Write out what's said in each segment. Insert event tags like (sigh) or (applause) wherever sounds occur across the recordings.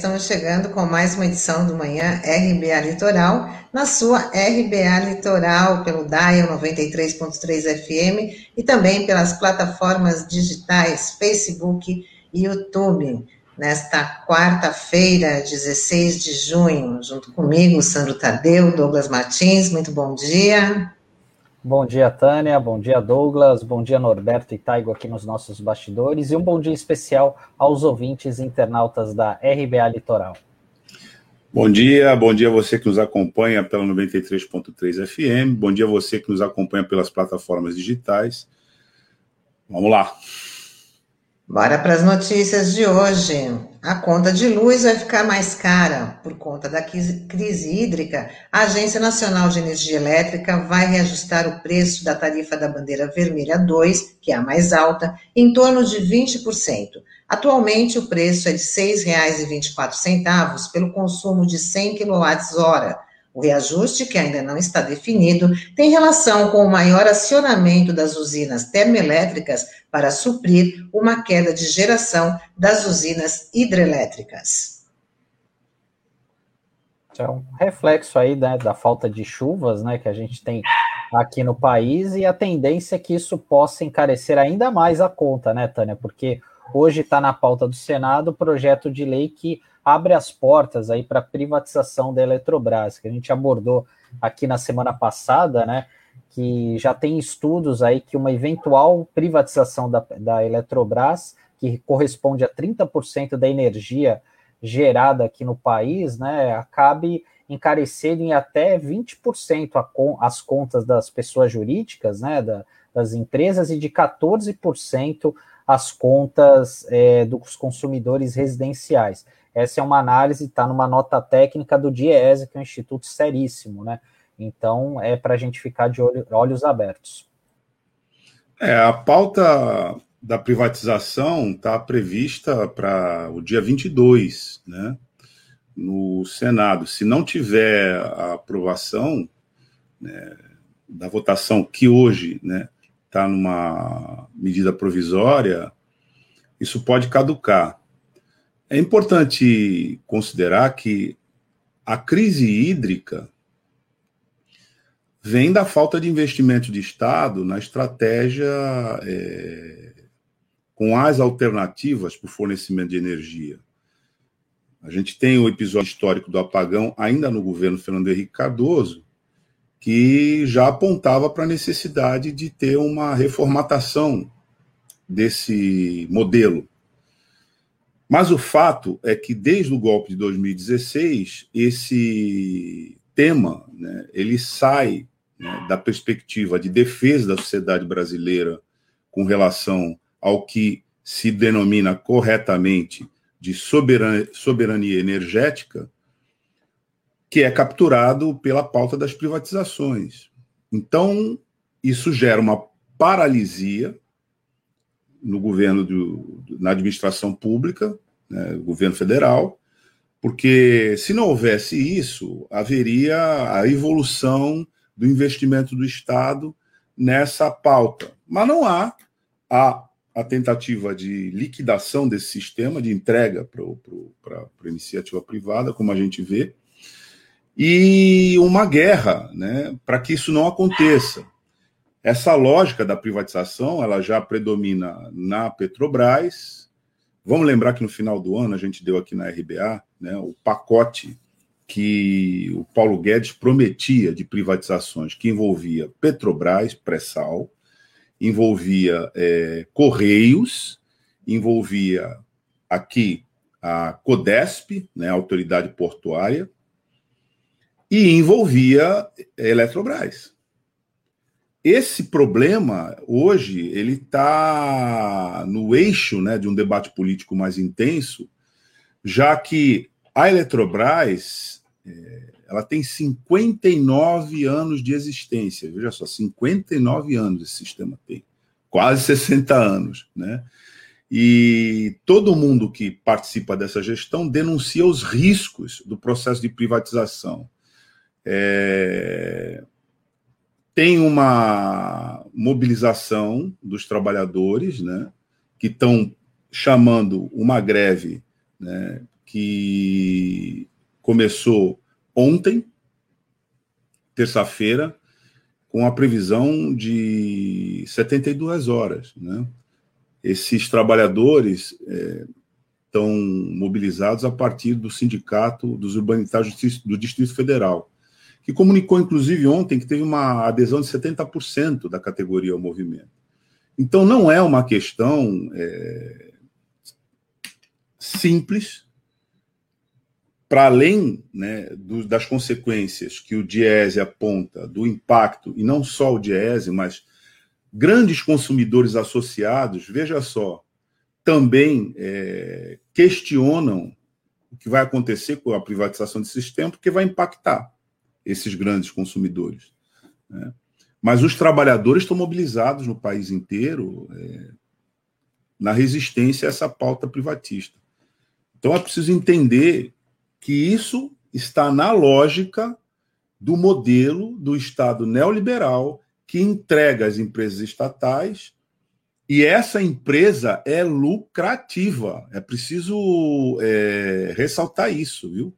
estamos chegando com mais uma edição do Manhã RBA Litoral, na sua RBA Litoral, pelo DAIO 93.3 FM e também pelas plataformas digitais Facebook e YouTube. Nesta quarta-feira, 16 de junho, junto comigo, Sandro Tadeu, Douglas Martins, muito bom dia. Bom dia, Tânia. Bom dia, Douglas. Bom dia, Norberto e Taigo aqui nos nossos bastidores. E um bom dia especial aos ouvintes internautas da RBA Litoral. Bom dia, bom dia a você que nos acompanha pela 93.3 FM. Bom dia a você que nos acompanha pelas plataformas digitais. Vamos lá. Bora para as notícias de hoje. A conta de luz vai ficar mais cara por conta da crise hídrica. A Agência Nacional de Energia Elétrica vai reajustar o preço da tarifa da bandeira vermelha 2, que é a mais alta, em torno de 20%. Atualmente, o preço é de R$ 6,24 pelo consumo de 100 kWh o reajuste, que ainda não está definido, tem relação com o maior acionamento das usinas termoelétricas para suprir uma queda de geração das usinas hidrelétricas. É um reflexo aí né, da falta de chuvas né, que a gente tem aqui no país e a tendência é que isso possa encarecer ainda mais a conta, né, Tânia? Porque hoje está na pauta do Senado o projeto de lei que abre as portas aí para a privatização da Eletrobras, que a gente abordou aqui na semana passada, né? Que já tem estudos aí que uma eventual privatização da, da Eletrobras, que corresponde a 30% da energia gerada aqui no país, né, acabe encarecendo em até 20% a, as contas das pessoas jurídicas, né, da, das empresas, e de 14% as contas é, dos consumidores residenciais. Essa é uma análise, está numa nota técnica do DIESE, que é um instituto seríssimo, né? Então, é para a gente ficar de olho, olhos abertos. É, a pauta da privatização está prevista para o dia 22, né? No Senado. Se não tiver a aprovação né, da votação, que hoje né, está numa medida provisória, isso pode caducar. É importante considerar que a crise hídrica vem da falta de investimento de Estado na estratégia é, com as alternativas para o fornecimento de energia. A gente tem o episódio histórico do apagão ainda no governo Fernando Henrique Cardoso, que já apontava para a necessidade de ter uma reformatação desse modelo mas o fato é que desde o golpe de 2016 esse tema né, ele sai né, da perspectiva de defesa da sociedade brasileira com relação ao que se denomina corretamente de soberania, soberania energética, que é capturado pela pauta das privatizações. Então, isso gera uma paralisia no governo, do, na administração pública, né, governo federal, porque se não houvesse isso, haveria a evolução do investimento do Estado nessa pauta. Mas não há a, a tentativa de liquidação desse sistema, de entrega para a iniciativa privada, como a gente vê, e uma guerra né, para que isso não aconteça. Essa lógica da privatização, ela já predomina na Petrobras. Vamos lembrar que no final do ano a gente deu aqui na RBA né, o pacote que o Paulo Guedes prometia de privatizações, que envolvia Petrobras, pré-sal, envolvia é, Correios, envolvia aqui a Codesp, né, a autoridade portuária, e envolvia Eletrobras. Esse problema, hoje, ele está no eixo né, de um debate político mais intenso, já que a Eletrobras é, ela tem 59 anos de existência. Veja só, 59 anos esse sistema tem. Quase 60 anos. Né? E todo mundo que participa dessa gestão denuncia os riscos do processo de privatização. É, tem uma mobilização dos trabalhadores, né, que estão chamando uma greve, né, que começou ontem, terça-feira, com a previsão de 72 horas. Né? Esses trabalhadores é, estão mobilizados a partir do Sindicato dos Urbanitários do Distrito Federal, que comunicou, inclusive, ontem que teve uma adesão de 70% da categoria ao movimento. Então, não é uma questão é, simples, para além né, do, das consequências que o Diese aponta, do impacto, e não só o Diese, mas grandes consumidores associados, veja só, também é, questionam o que vai acontecer com a privatização desse sistema, porque vai impactar esses grandes consumidores. Né? Mas os trabalhadores estão mobilizados no país inteiro é, na resistência a essa pauta privatista. Então é preciso entender que isso está na lógica do modelo do Estado neoliberal que entrega as empresas estatais e essa empresa é lucrativa. É preciso é, ressaltar isso, viu?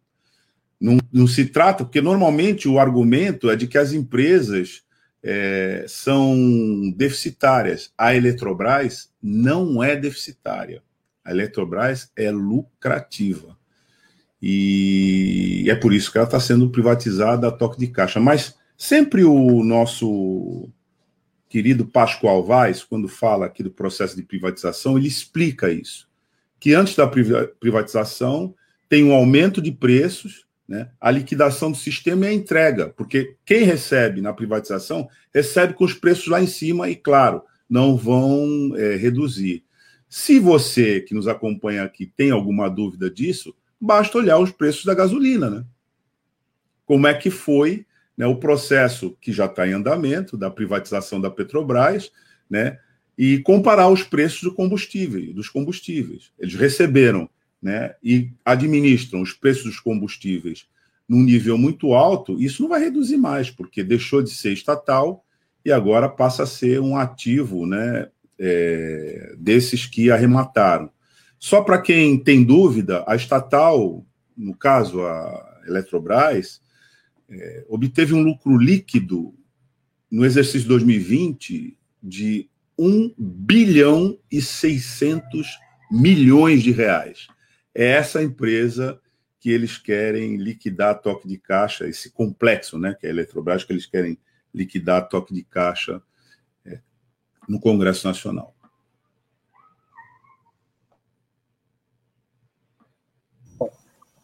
Não, não, se trata, porque normalmente o argumento é de que as empresas é, são deficitárias. A Eletrobras não é deficitária. A Eletrobras é lucrativa. E é por isso que ela está sendo privatizada a toque de caixa. Mas sempre o nosso querido Pascoal Vaz, quando fala aqui do processo de privatização, ele explica isso. Que antes da privatização tem um aumento de preços, né, a liquidação do sistema e a entrega, porque quem recebe na privatização recebe com os preços lá em cima e, claro, não vão é, reduzir. Se você que nos acompanha aqui tem alguma dúvida disso, basta olhar os preços da gasolina, né? Como é que foi né, o processo que já está em andamento da privatização da Petrobras, né? E comparar os preços do combustível, dos combustíveis. Eles receberam, né? E administram os preços dos combustíveis num nível muito alto. Isso não vai reduzir mais, porque deixou de ser estatal e agora passa a ser um ativo, né? É, desses que arremataram. Só para quem tem dúvida, a estatal, no caso a Eletrobras, é, obteve um lucro líquido no exercício 2020 de 1 bilhão e 600 milhões de reais. É essa empresa que eles querem liquidar toque de caixa, esse complexo, né, que é a Eletrobras, que eles querem liquidar toque de caixa é, no Congresso Nacional.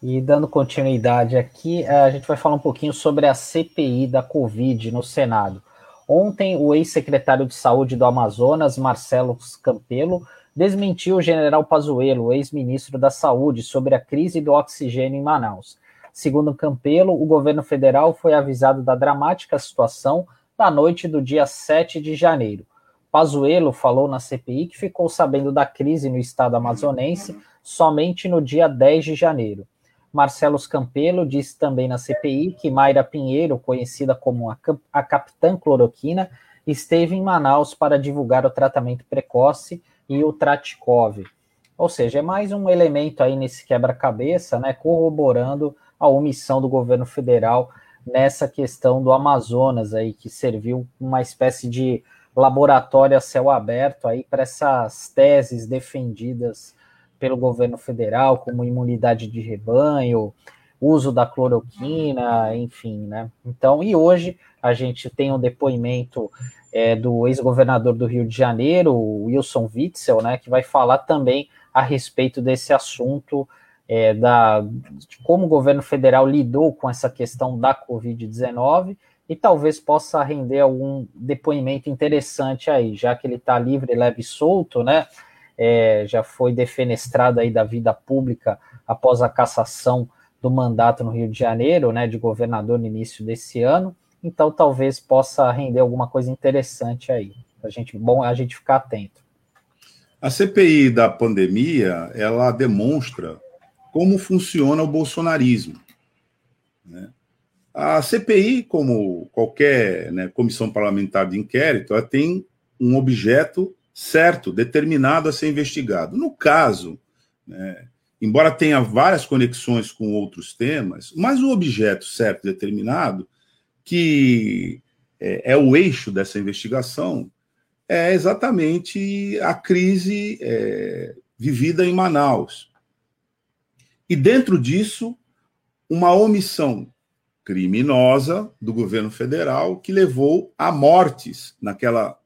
E dando continuidade aqui, eh, a gente vai falar um pouquinho sobre a CPI da Covid no Senado. Ontem, o ex-secretário de Saúde do Amazonas, Marcelo Campelo, desmentiu o general Pazuello, ex-ministro da Saúde, sobre a crise do oxigênio em Manaus. Segundo Campelo, o governo federal foi avisado da dramática situação na noite do dia 7 de janeiro. Pazuello falou na CPI que ficou sabendo da crise no estado amazonense somente no dia 10 de janeiro. Marcelo Campelo disse também na CPI que Mayra Pinheiro, conhecida como a, a Capitã Cloroquina, esteve em Manaus para divulgar o tratamento precoce e o Tratikov. Ou seja, é mais um elemento aí nesse quebra-cabeça, né, corroborando a omissão do governo federal nessa questão do Amazonas aí, que serviu uma espécie de laboratório a céu aberto aí para essas teses defendidas pelo governo federal, como imunidade de rebanho, uso da cloroquina, enfim, né? Então, e hoje a gente tem um depoimento é, do ex-governador do Rio de Janeiro, Wilson Witzel, né, que vai falar também a respeito desse assunto é, da, de como o governo federal lidou com essa questão da Covid-19 e talvez possa render algum depoimento interessante aí, já que ele está livre, leve e solto, né? é, já foi defenestrado aí da vida pública após a cassação do mandato no Rio de Janeiro, né, de governador no início desse ano. Então, talvez possa render alguma coisa interessante aí. A gente, bom a gente ficar atento. A CPI da pandemia, ela demonstra como funciona o bolsonarismo. Né? A CPI, como qualquer né, comissão parlamentar de inquérito, ela tem um objeto certo, determinado a ser investigado. No caso né, embora tenha várias conexões com outros temas, mas o objeto certo determinado, que é, é o eixo dessa investigação, é exatamente a crise é, vivida em Manaus. E dentro disso, uma omissão criminosa do governo federal que levou a mortes naquela,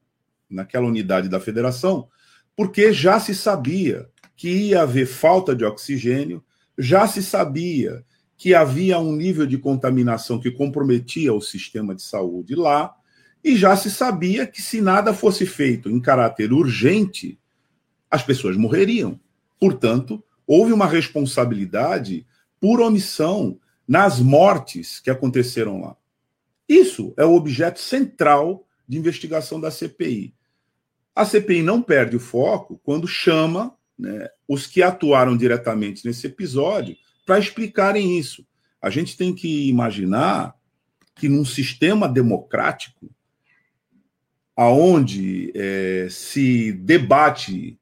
naquela unidade da federação, porque já se sabia que ia haver falta de oxigênio, já se sabia que havia um nível de contaminação que comprometia o sistema de saúde lá, e já se sabia que se nada fosse feito em caráter urgente, as pessoas morreriam. Portanto, houve uma responsabilidade por omissão nas mortes que aconteceram lá. Isso é o objeto central de investigação da CPI. A CPI não perde o foco quando chama né, os que atuaram diretamente nesse episódio para explicarem isso. A gente tem que imaginar que num sistema democrático, aonde é, se debate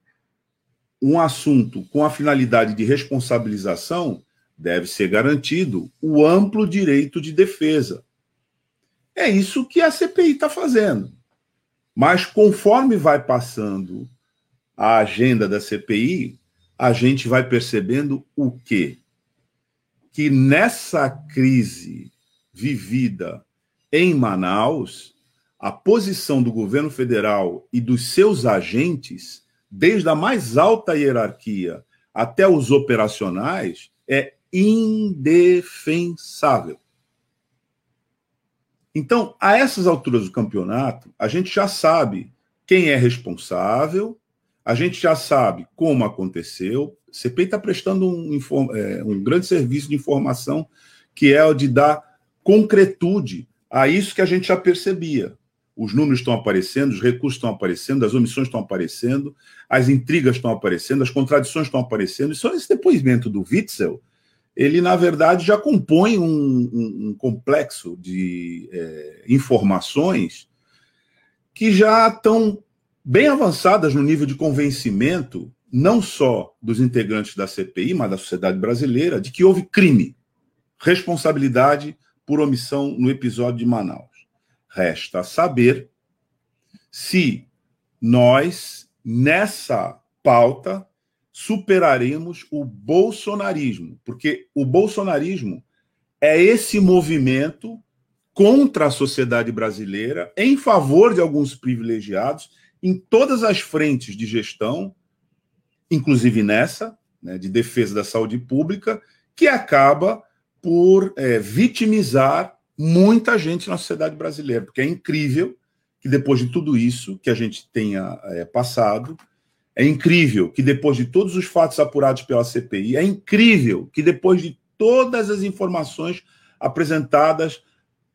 um assunto com a finalidade de responsabilização, deve ser garantido o amplo direito de defesa. É isso que a CPI está fazendo. Mas conforme vai passando a agenda da CPI, a gente vai percebendo o quê? Que nessa crise vivida em Manaus, a posição do governo federal e dos seus agentes, desde a mais alta hierarquia até os operacionais, é indefensável. Então, a essas alturas do campeonato, a gente já sabe quem é responsável, a gente já sabe como aconteceu. A CPI está prestando um, é, um grande serviço de informação, que é o de dar concretude a isso que a gente já percebia. Os números estão aparecendo, os recursos estão aparecendo, as omissões estão aparecendo, as intrigas estão aparecendo, as contradições estão aparecendo. E só esse depoimento do Witzel ele, na verdade, já compõe um, um, um complexo de é, informações que já estão bem avançadas no nível de convencimento, não só dos integrantes da CPI, mas da sociedade brasileira, de que houve crime, responsabilidade por omissão no episódio de Manaus. Resta saber se nós, nessa pauta, superaremos o bolsonarismo, porque o bolsonarismo é esse movimento contra a sociedade brasileira, em favor de alguns privilegiados, em todas as frentes de gestão, inclusive nessa, né, de defesa da saúde pública, que acaba por é, vitimizar muita gente na sociedade brasileira, porque é incrível que depois de tudo isso que a gente tenha é, passado, é incrível que depois de todos os fatos apurados pela CPI, é incrível que depois de todas as informações apresentadas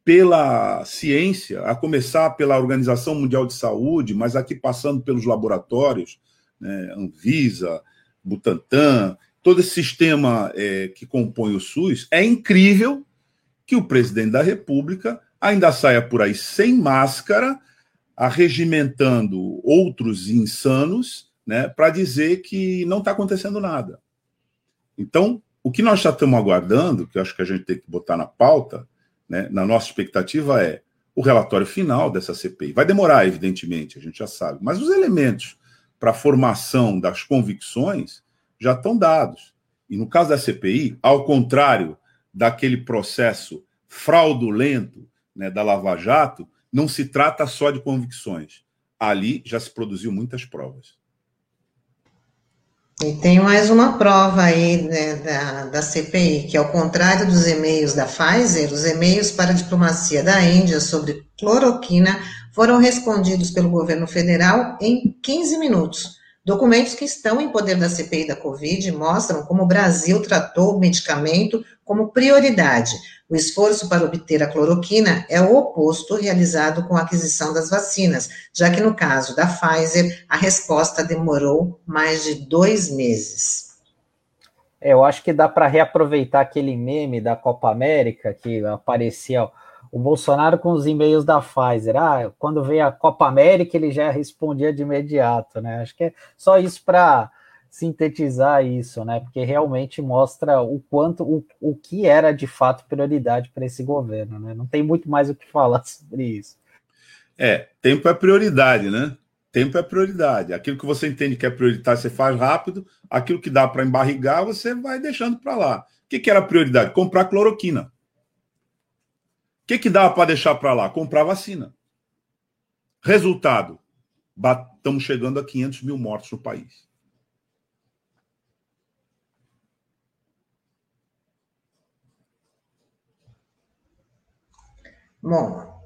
pela ciência, a começar pela Organização Mundial de Saúde, mas aqui passando pelos laboratórios, né, Anvisa, Butantan, todo esse sistema é, que compõe o SUS, é incrível que o presidente da República ainda saia por aí sem máscara, arregimentando outros insanos né, para dizer que não está acontecendo nada. Então, o que nós já estamos aguardando, que eu acho que a gente tem que botar na pauta, né, na nossa expectativa, é o relatório final dessa CPI. Vai demorar, evidentemente, a gente já sabe, mas os elementos para a formação das convicções já estão dados. E no caso da CPI, ao contrário daquele processo fraudulento né, da Lava Jato, não se trata só de convicções. Ali já se produziu muitas provas. E tem mais uma prova aí né, da, da CPI, que ao contrário dos e-mails da Pfizer, os e-mails para a diplomacia da Índia sobre cloroquina foram respondidos pelo governo federal em 15 minutos. Documentos que estão em poder da CPI da Covid mostram como o Brasil tratou o medicamento como prioridade. O esforço para obter a cloroquina é o oposto realizado com a aquisição das vacinas, já que no caso da Pfizer, a resposta demorou mais de dois meses. É, eu acho que dá para reaproveitar aquele meme da Copa América que aparecia o Bolsonaro com os e-mails da Pfizer. Ah, quando veio a Copa América, ele já respondia de imediato, né? Acho que é só isso para sintetizar isso, né? Porque realmente mostra o quanto, o, o que era de fato prioridade para esse governo, né? Não tem muito mais o que falar (laughs) sobre isso. É, tempo é prioridade, né? Tempo é prioridade. Aquilo que você entende que é prioritário, você faz rápido. Aquilo que dá para embarrigar, você vai deixando para lá. O que, que era prioridade? Comprar cloroquina. O que, que dava para deixar para lá? Comprar vacina. Resultado: estamos chegando a 500 mil mortos no país. Bom,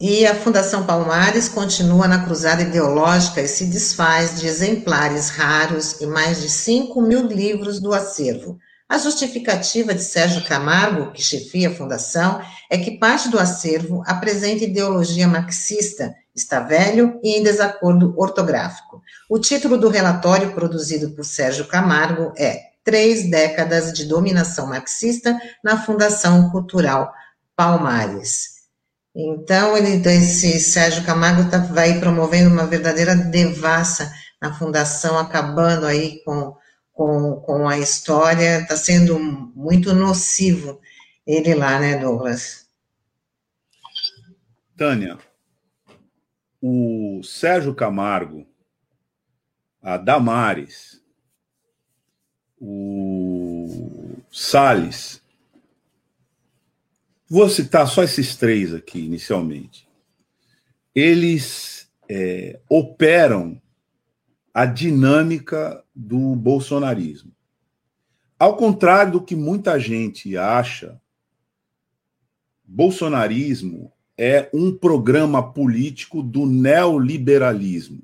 e a Fundação Palmares continua na cruzada ideológica e se desfaz de exemplares raros e mais de 5 mil livros do acervo. A justificativa de Sérgio Camargo, que chefia a fundação, é que parte do acervo apresenta ideologia marxista, está velho e em desacordo ortográfico. O título do relatório produzido por Sérgio Camargo é Três décadas de dominação marxista na Fundação Cultural Palmares. Então, ele, esse Sérgio Camargo tá, vai promovendo uma verdadeira devassa na fundação, acabando aí com, com, com a história, está sendo muito nocivo ele lá, né, Douglas? Tânia, o Sérgio Camargo, a Damares, o Salles, Vou citar só esses três aqui, inicialmente. Eles é, operam a dinâmica do bolsonarismo. Ao contrário do que muita gente acha, bolsonarismo é um programa político do neoliberalismo.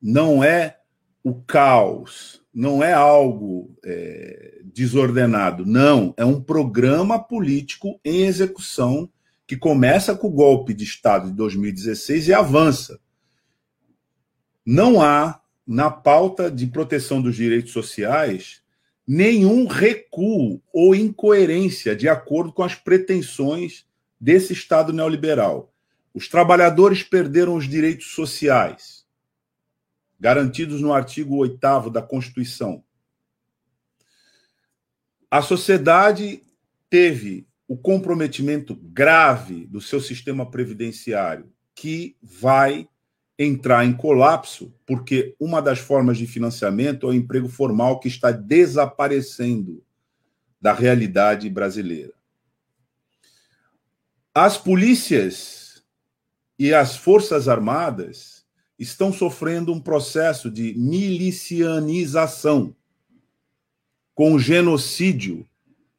Não é o caos, não é algo é, desordenado. Não, é um programa político em execução que começa com o golpe de Estado de 2016 e avança. Não há, na pauta de proteção dos direitos sociais, nenhum recuo ou incoerência de acordo com as pretensões desse Estado neoliberal. Os trabalhadores perderam os direitos sociais garantidos no artigo 8 da Constituição. A sociedade teve o comprometimento grave do seu sistema previdenciário, que vai entrar em colapso, porque uma das formas de financiamento é o emprego formal que está desaparecendo da realidade brasileira. As polícias e as forças armadas estão sofrendo um processo de milicianização, com o genocídio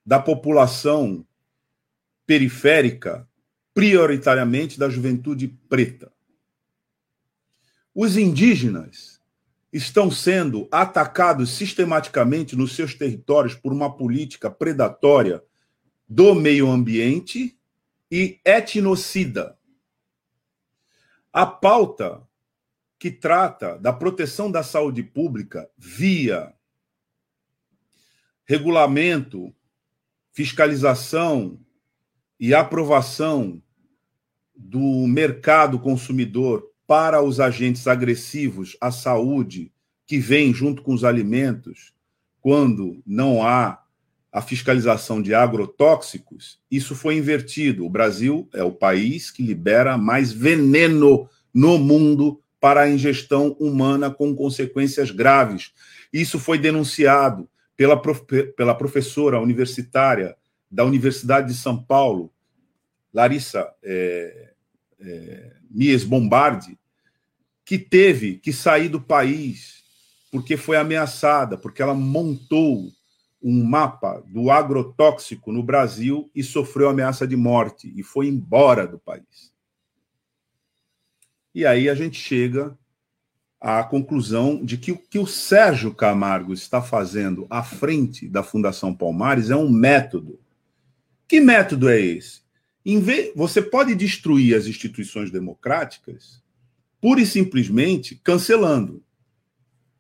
da população periférica, prioritariamente da juventude preta. Os indígenas estão sendo atacados sistematicamente nos seus territórios por uma política predatória do meio ambiente e etnocida. A pauta que trata da proteção da saúde pública via regulamento, fiscalização e aprovação do mercado consumidor para os agentes agressivos à saúde que vêm junto com os alimentos, quando não há a fiscalização de agrotóxicos, isso foi invertido. O Brasil é o país que libera mais veneno no mundo para a ingestão humana com consequências graves. Isso foi denunciado pela, pela professora universitária da Universidade de São Paulo, Larissa é, é, Mies Bombardi, que teve que sair do país porque foi ameaçada, porque ela montou um mapa do agrotóxico no Brasil e sofreu ameaça de morte e foi embora do país. E aí a gente chega à conclusão de que o que o Sérgio Camargo está fazendo à frente da Fundação Palmares é um método. Que método é esse? Você pode destruir as instituições democráticas pura e simplesmente cancelando.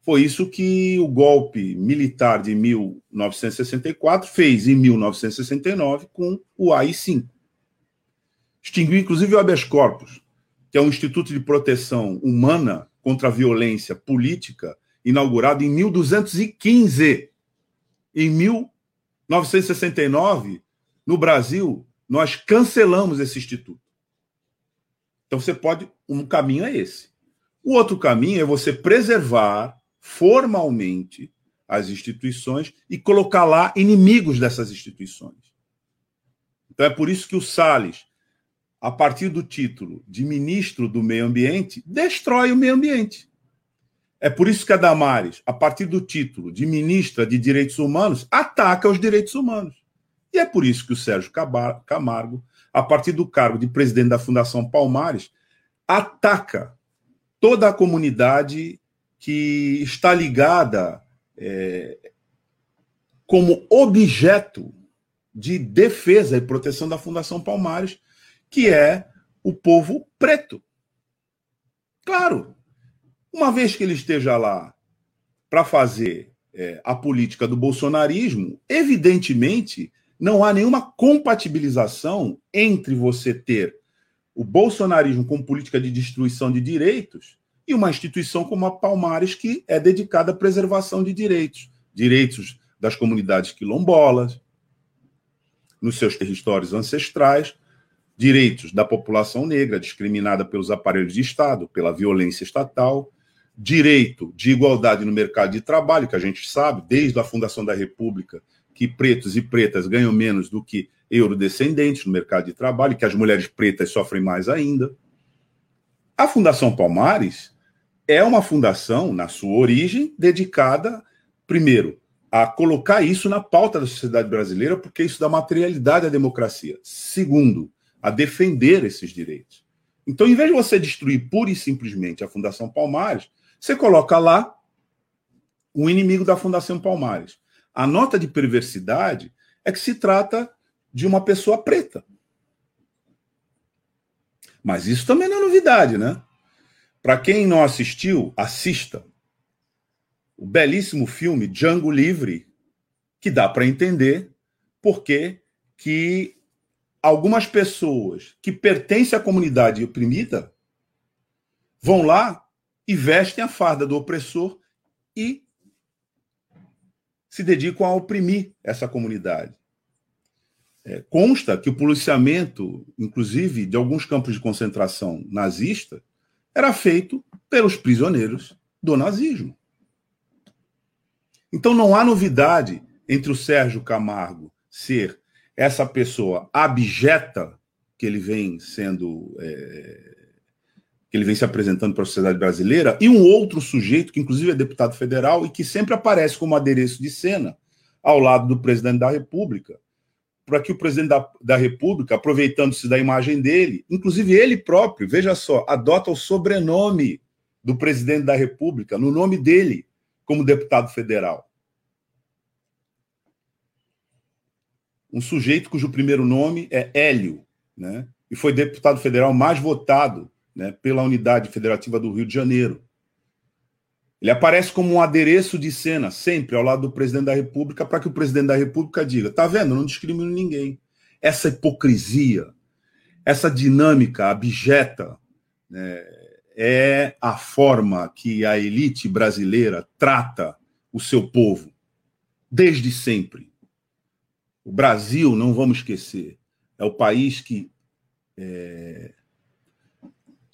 Foi isso que o golpe militar de 1964 fez em 1969 com o AI-5. Extinguiu inclusive o habeas corpus que é um instituto de proteção humana contra a violência política inaugurado em 1215. Em 1969, no Brasil, nós cancelamos esse instituto. Então você pode. Um caminho é esse. O outro caminho é você preservar formalmente as instituições e colocar lá inimigos dessas instituições. Então é por isso que o Salles, a partir do título de ministro do Meio Ambiente, destrói o meio ambiente. É por isso que a Damares, a partir do título de ministra de Direitos Humanos, ataca os direitos humanos. E é por isso que o Sérgio Camargo, a partir do cargo de presidente da Fundação Palmares, ataca toda a comunidade que está ligada é, como objeto de defesa e proteção da Fundação Palmares, que é o povo preto. Claro, uma vez que ele esteja lá para fazer é, a política do bolsonarismo, evidentemente não há nenhuma compatibilização entre você ter o bolsonarismo como política de destruição de direitos e uma instituição como a Palmares, que é dedicada à preservação de direitos direitos das comunidades quilombolas, nos seus territórios ancestrais, direitos da população negra discriminada pelos aparelhos de Estado, pela violência estatal, direito de igualdade no mercado de trabalho, que a gente sabe, desde a fundação da República, que pretos e pretas ganham menos do que eurodescendentes no mercado de trabalho, que as mulheres pretas sofrem mais ainda. A Fundação Palmares é uma fundação, na sua origem, dedicada, primeiro, a colocar isso na pauta da sociedade brasileira, porque isso dá materialidade à democracia. Segundo, a defender esses direitos. Então, em vez de você destruir pura e simplesmente a Fundação Palmares, você coloca lá o inimigo da Fundação Palmares. A nota de perversidade é que se trata de uma pessoa preta. Mas isso também não é novidade, né? Para quem não assistiu, assista. O belíssimo filme Django Livre, que dá para entender por que algumas pessoas que pertencem à comunidade oprimida vão lá e vestem a farda do opressor e se dedicam a oprimir essa comunidade. É, consta que o policiamento, inclusive de alguns campos de concentração nazista, era feito pelos prisioneiros do nazismo. Então não há novidade entre o Sérgio Camargo ser essa pessoa abjeta que ele vem sendo é, que ele vem se apresentando para a sociedade brasileira e um outro sujeito que inclusive é deputado federal e que sempre aparece como adereço de cena ao lado do presidente da República para que o presidente da, da República, aproveitando-se da imagem dele, inclusive ele próprio, veja só, adota o sobrenome do presidente da República, no nome dele, como deputado federal. Um sujeito cujo primeiro nome é Hélio, né? e foi deputado federal mais votado né, pela Unidade Federativa do Rio de Janeiro. Ele aparece como um adereço de cena, sempre ao lado do presidente da República, para que o presidente da República diga: tá vendo, não discrimino ninguém. Essa hipocrisia, essa dinâmica abjeta, né, é a forma que a elite brasileira trata o seu povo, desde sempre. O Brasil, não vamos esquecer, é o país que é,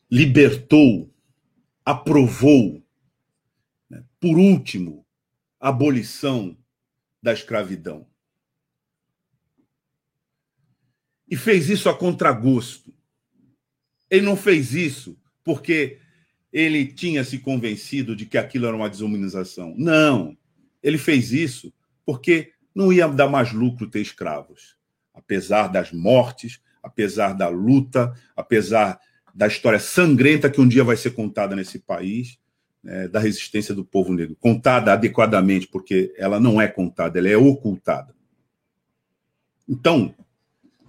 libertou, aprovou por último, a abolição da escravidão. E fez isso a contragosto. Ele não fez isso porque ele tinha se convencido de que aquilo era uma desumanização. Não. Ele fez isso porque não ia dar mais lucro ter escravos. Apesar das mortes, apesar da luta, apesar da história sangrenta que um dia vai ser contada nesse país, né, da resistência do povo negro, contada adequadamente, porque ela não é contada, ela é ocultada. Então,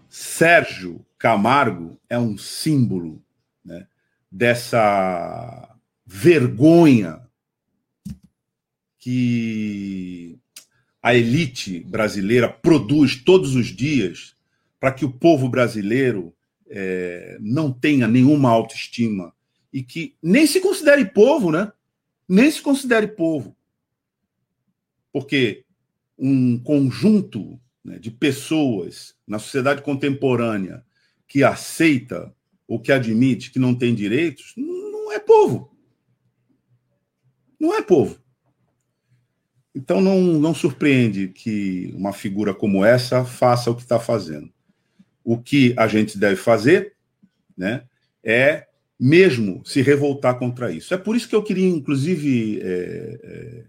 Sérgio Camargo é um símbolo né, dessa vergonha que a elite brasileira produz todos os dias para que o povo brasileiro é, não tenha nenhuma autoestima e que nem se considere povo, né? nem se considere povo. Porque um conjunto né, de pessoas na sociedade contemporânea que aceita ou que admite que não tem direitos, não é povo. Não é povo. Então não, não surpreende que uma figura como essa faça o que está fazendo. O que a gente deve fazer né, é mesmo se revoltar contra isso. É por isso que eu queria, inclusive, é, é,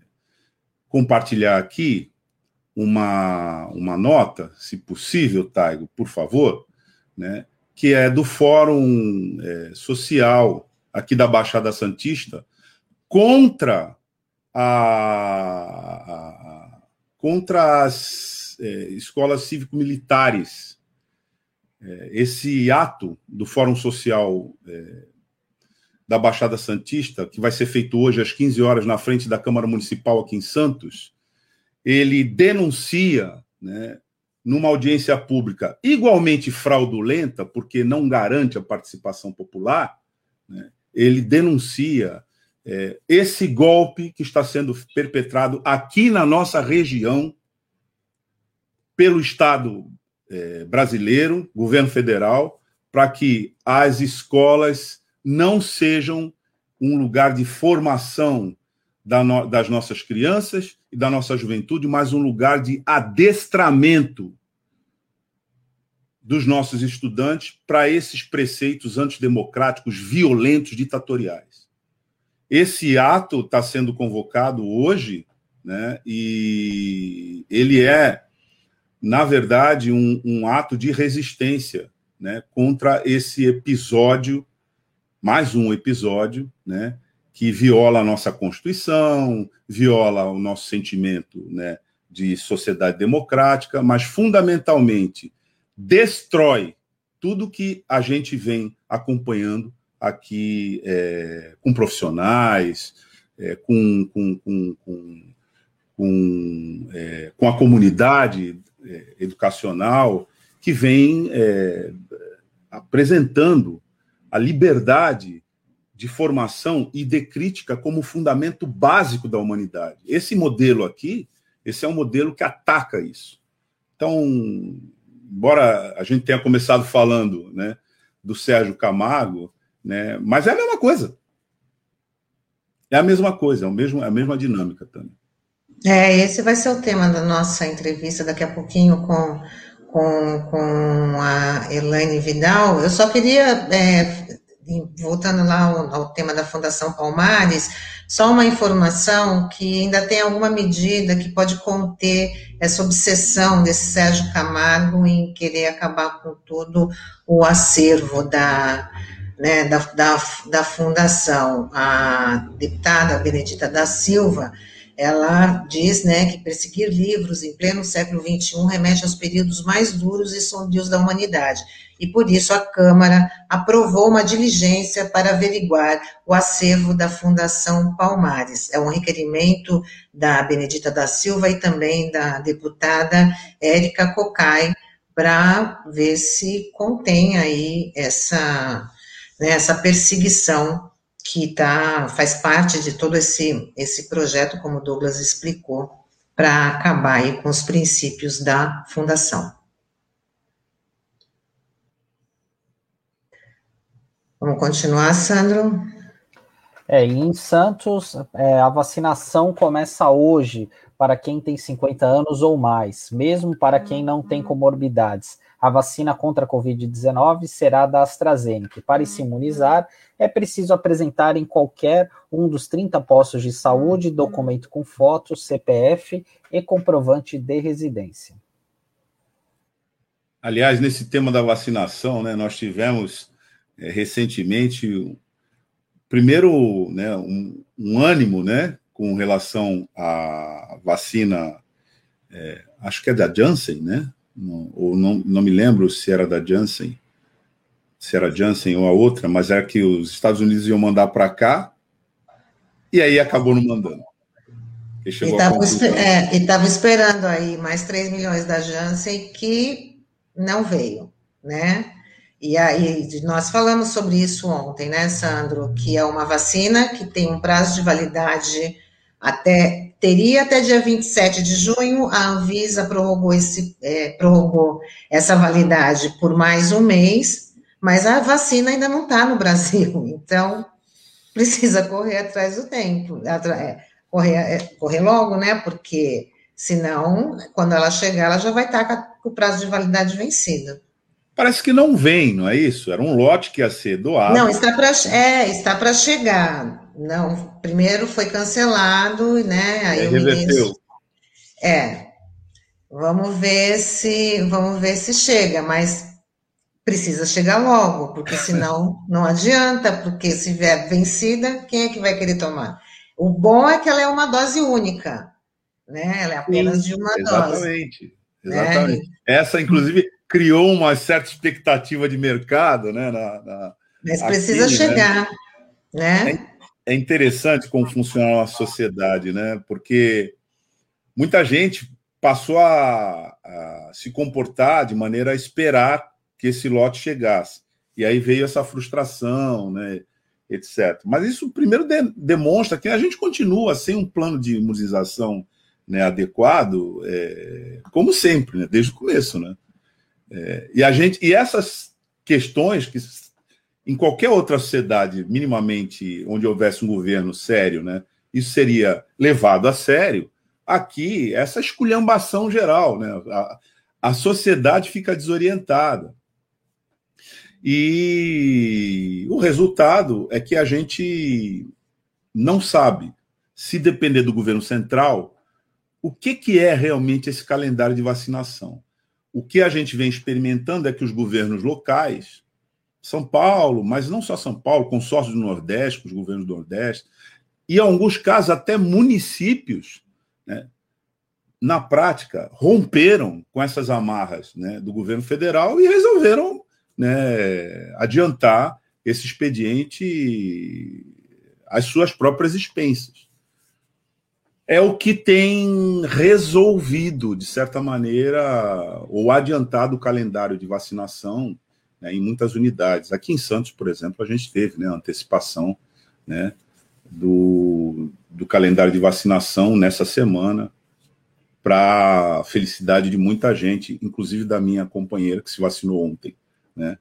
compartilhar aqui uma, uma nota, se possível, Taigo, por favor, né, que é do Fórum é, Social aqui da Baixada Santista contra a, a contra as é, escolas cívico-militares. É, esse ato do Fórum Social é, da Baixada Santista, que vai ser feito hoje às 15 horas na frente da Câmara Municipal aqui em Santos, ele denuncia, né, numa audiência pública igualmente fraudulenta, porque não garante a participação popular, né, ele denuncia é, esse golpe que está sendo perpetrado aqui na nossa região pelo Estado é, brasileiro, governo federal, para que as escolas não sejam um lugar de formação da no, das nossas crianças e da nossa juventude, mas um lugar de adestramento dos nossos estudantes para esses preceitos antidemocráticos, violentos, ditatoriais. Esse ato está sendo convocado hoje, né, e ele é, na verdade, um, um ato de resistência né, contra esse episódio, mais um episódio, né, que viola a nossa Constituição, viola o nosso sentimento né, de sociedade democrática, mas fundamentalmente destrói tudo que a gente vem acompanhando aqui é, com profissionais, é, com, com, com, com, é, com a comunidade educacional, que vem é, apresentando a liberdade de formação e de crítica como fundamento básico da humanidade. Esse modelo aqui, esse é um modelo que ataca isso. Então, embora a gente tenha começado falando né, do Sérgio Camargo, né, mas é a mesma coisa. É a mesma coisa, é, o mesmo, é a mesma dinâmica, Tânia. É, esse vai ser o tema da nossa entrevista daqui a pouquinho com, com, com a Elaine Vidal. Eu só queria é, voltando lá ao, ao, tema da Fundação Palmares, só uma informação que ainda tem alguma medida que pode conter essa obsessão desse Sérgio Camargo em querer acabar com todo o acervo da, né, da, da, da Fundação. A deputada Benedita da Silva, ela diz né, que perseguir livros em pleno século XXI remete aos períodos mais duros e sombrios da humanidade e por isso a Câmara aprovou uma diligência para averiguar o acervo da Fundação Palmares. É um requerimento da Benedita da Silva e também da deputada Érica Cocai para ver se contém aí essa, né, essa perseguição que tá, faz parte de todo esse, esse projeto, como o Douglas explicou, para acabar com os princípios da fundação. Vamos continuar, Sandro? É, em Santos, é, a vacinação começa hoje para quem tem 50 anos ou mais, mesmo para quem não tem comorbidades. A vacina contra a Covid-19 será da AstraZeneca. Para se imunizar, é preciso apresentar em qualquer um dos 30 postos de saúde documento com foto, CPF e comprovante de residência. Aliás, nesse tema da vacinação, né, nós tivemos é, recentemente, primeiro, né, um, um, ânimo, né, com relação à vacina, é, acho que é da Janssen, né, não, ou não, não me lembro se era da Janssen, se era Janssen ou a outra, mas era que os Estados Unidos iam mandar para cá, e aí acabou não mandando. E estava é, esperando aí mais 3 milhões da Janssen que não veio, né? E aí, nós falamos sobre isso ontem, né, Sandro? Que é uma vacina que tem um prazo de validade até teria até dia 27 de junho, a Anvisa prorrogou, esse, é, prorrogou essa validade por mais um mês, mas a vacina ainda não está no Brasil, (laughs) então precisa correr atrás do tempo, é, correr, é, correr logo, né? Porque senão, quando ela chegar, ela já vai estar tá com o prazo de validade vencido. Parece que não vem, não é isso? Era um lote que ia ser doado. Não, está para é, está para chegar. Não, primeiro foi cancelado, né? Aí é, o reverteu. Ministro, é. Vamos ver se vamos ver se chega, mas precisa chegar logo, porque (laughs) senão não adianta, porque se vier vencida, quem é que vai querer tomar? O bom é que ela é uma dose única, né? Ela é apenas Sim, de uma exatamente, dose. Exatamente. Exatamente. Né? Essa, inclusive, criou uma certa expectativa de mercado, né? Na, na Mas precisa aqui, né? chegar, né? né? É, interessante como funciona a sociedade, né? Porque muita gente passou a, a, se comportar de maneira a esperar que esse lote chegasse. E aí veio essa frustração, né? Etc. Mas isso primeiro de, demonstra que a gente continua sem um plano de imunização né, adequado, é, como sempre, né, desde o começo, né? É, e a gente e essas questões que em qualquer outra sociedade minimamente onde houvesse um governo sério, né, isso seria levado a sério. Aqui essa esculhambação geral, né, a, a sociedade fica desorientada. E o resultado é que a gente não sabe se depender do governo central o que, que é realmente esse calendário de vacinação. O que a gente vem experimentando é que os governos locais, São Paulo, mas não só São Paulo, consórcio do Nordeste, os governos do Nordeste, e em alguns casos até municípios, né, na prática, romperam com essas amarras né, do governo federal e resolveram né, adiantar esse expediente às suas próprias expensas. É o que tem resolvido, de certa maneira, ou adiantado o calendário de vacinação né, em muitas unidades. Aqui em Santos, por exemplo, a gente teve né, antecipação né, do, do calendário de vacinação nessa semana, para felicidade de muita gente, inclusive da minha companheira que se vacinou ontem. Né?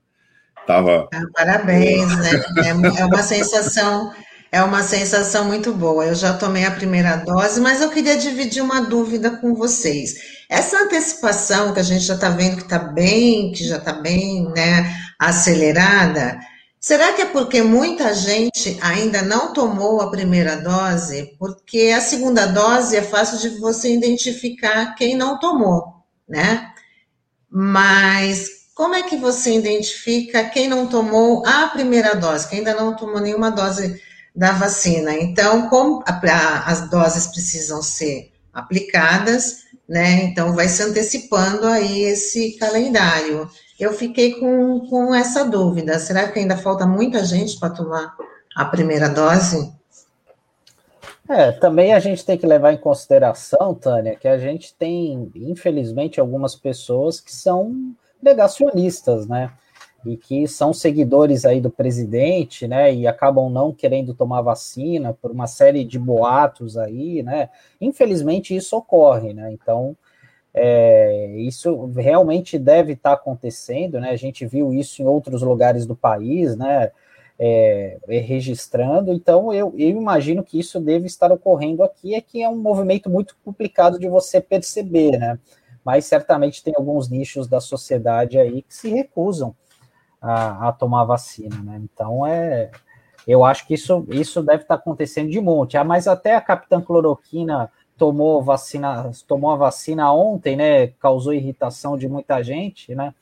Tava... Ah, parabéns, né? É, é uma sensação é uma sensação muito boa. Eu já tomei a primeira dose, mas eu queria dividir uma dúvida com vocês. Essa antecipação que a gente já está vendo que está bem, que já está bem né, acelerada, será que é porque muita gente ainda não tomou a primeira dose? Porque a segunda dose é fácil de você identificar quem não tomou, né? Mas como é que você identifica quem não tomou a primeira dose, quem ainda não tomou nenhuma dose da vacina. Então, como a, a, as doses precisam ser aplicadas, né? Então, vai se antecipando aí esse calendário. Eu fiquei com, com essa dúvida. Será que ainda falta muita gente para tomar a primeira dose? É, também a gente tem que levar em consideração, Tânia, que a gente tem, infelizmente, algumas pessoas que são negacionistas, né? E que são seguidores aí do presidente, né, e acabam não querendo tomar vacina por uma série de boatos aí, né, infelizmente isso ocorre, né, então é, isso realmente deve estar tá acontecendo, né, a gente viu isso em outros lugares do país, né, é, registrando, então eu, eu imagino que isso deve estar ocorrendo aqui, é que é um movimento muito complicado de você perceber, né, mas certamente tem alguns nichos da sociedade aí que se recusam a, a tomar vacina, né? Então é, eu acho que isso, isso deve estar acontecendo de monte. Ah, mas até a Capitã Cloroquina tomou vacina, tomou a vacina ontem, né? Causou irritação de muita gente, né?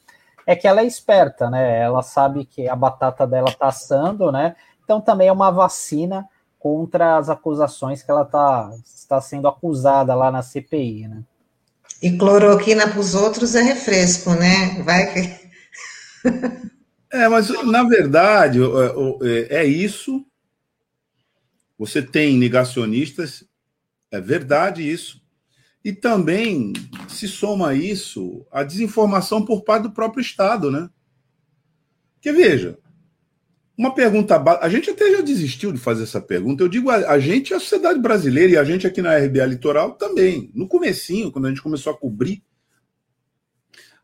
É que ela é esperta, né? Ela sabe que a batata dela está assando, né? Então também é uma vacina contra as acusações que ela tá, está sendo acusada lá na CPI, né? E cloroquina para os outros é refresco, né? Vai que. (laughs) É, mas na verdade é, é isso. Você tem negacionistas, é verdade isso. E também se soma a isso a desinformação por parte do próprio Estado, né? Porque veja, uma pergunta. A gente até já desistiu de fazer essa pergunta. Eu digo a, a gente, a sociedade brasileira e a gente aqui na RBA Litoral também. No comecinho, quando a gente começou a cobrir,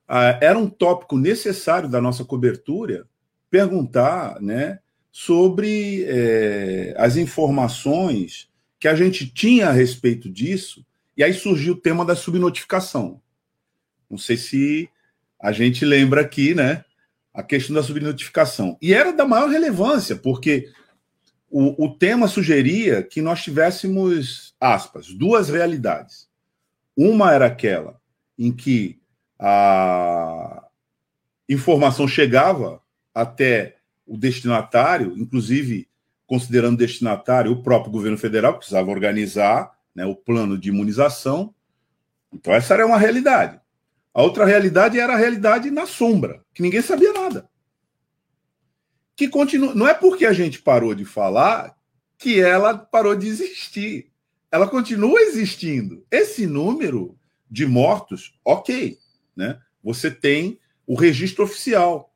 uh, era um tópico necessário da nossa cobertura perguntar né, sobre é, as informações que a gente tinha a respeito disso, e aí surgiu o tema da subnotificação. Não sei se a gente lembra aqui, né? A questão da subnotificação. E era da maior relevância, porque o, o tema sugeria que nós tivéssemos, aspas, duas realidades. Uma era aquela em que a informação chegava até o destinatário, inclusive considerando destinatário o próprio governo federal, que precisava organizar né, o plano de imunização. Então, essa era uma realidade. A outra realidade era a realidade na sombra, que ninguém sabia nada. Que continua. Não é porque a gente parou de falar que ela parou de existir. Ela continua existindo. Esse número de mortos, ok. Né? Você tem o registro oficial.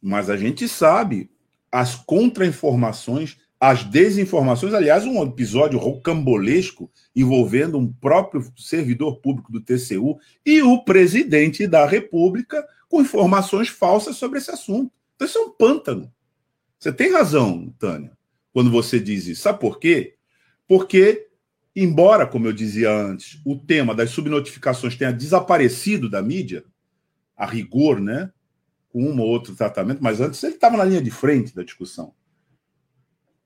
Mas a gente sabe as contra-informações as desinformações, aliás, um episódio rocambolesco envolvendo um próprio servidor público do TCU e o presidente da República com informações falsas sobre esse assunto. Então, isso é um pântano. Você tem razão, Tânia, quando você diz isso. Sabe por quê? Porque, embora, como eu dizia antes, o tema das subnotificações tenha desaparecido da mídia, a rigor, né? Com um ou outro tratamento, mas antes ele estava na linha de frente da discussão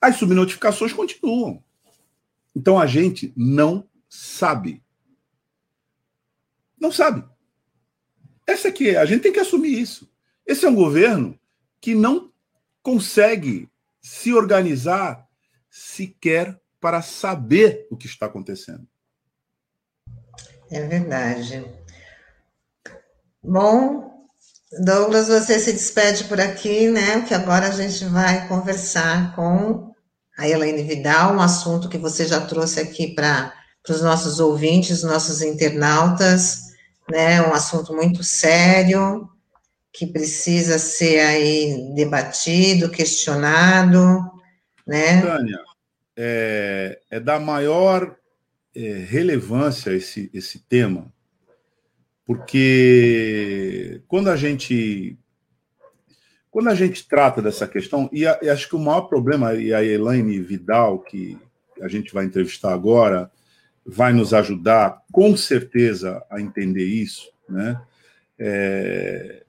as subnotificações continuam. Então a gente não sabe. Não sabe. Essa aqui a gente tem que assumir isso. Esse é um governo que não consegue se organizar sequer para saber o que está acontecendo. É verdade. Bom, Douglas, você se despede por aqui, né? Que agora a gente vai conversar com a Elaine Vidal, um assunto que você já trouxe aqui para os nossos ouvintes, nossos internautas, né? Um assunto muito sério, que precisa ser aí debatido, questionado, né? Tânia, é, é da maior é, relevância esse, esse tema, porque quando a gente quando a gente trata dessa questão, e, a, e, acho que o maior problema, e a Elaine Vidal, que a gente vai entrevistar agora, vai nos ajudar com certeza a entender isso, né? É,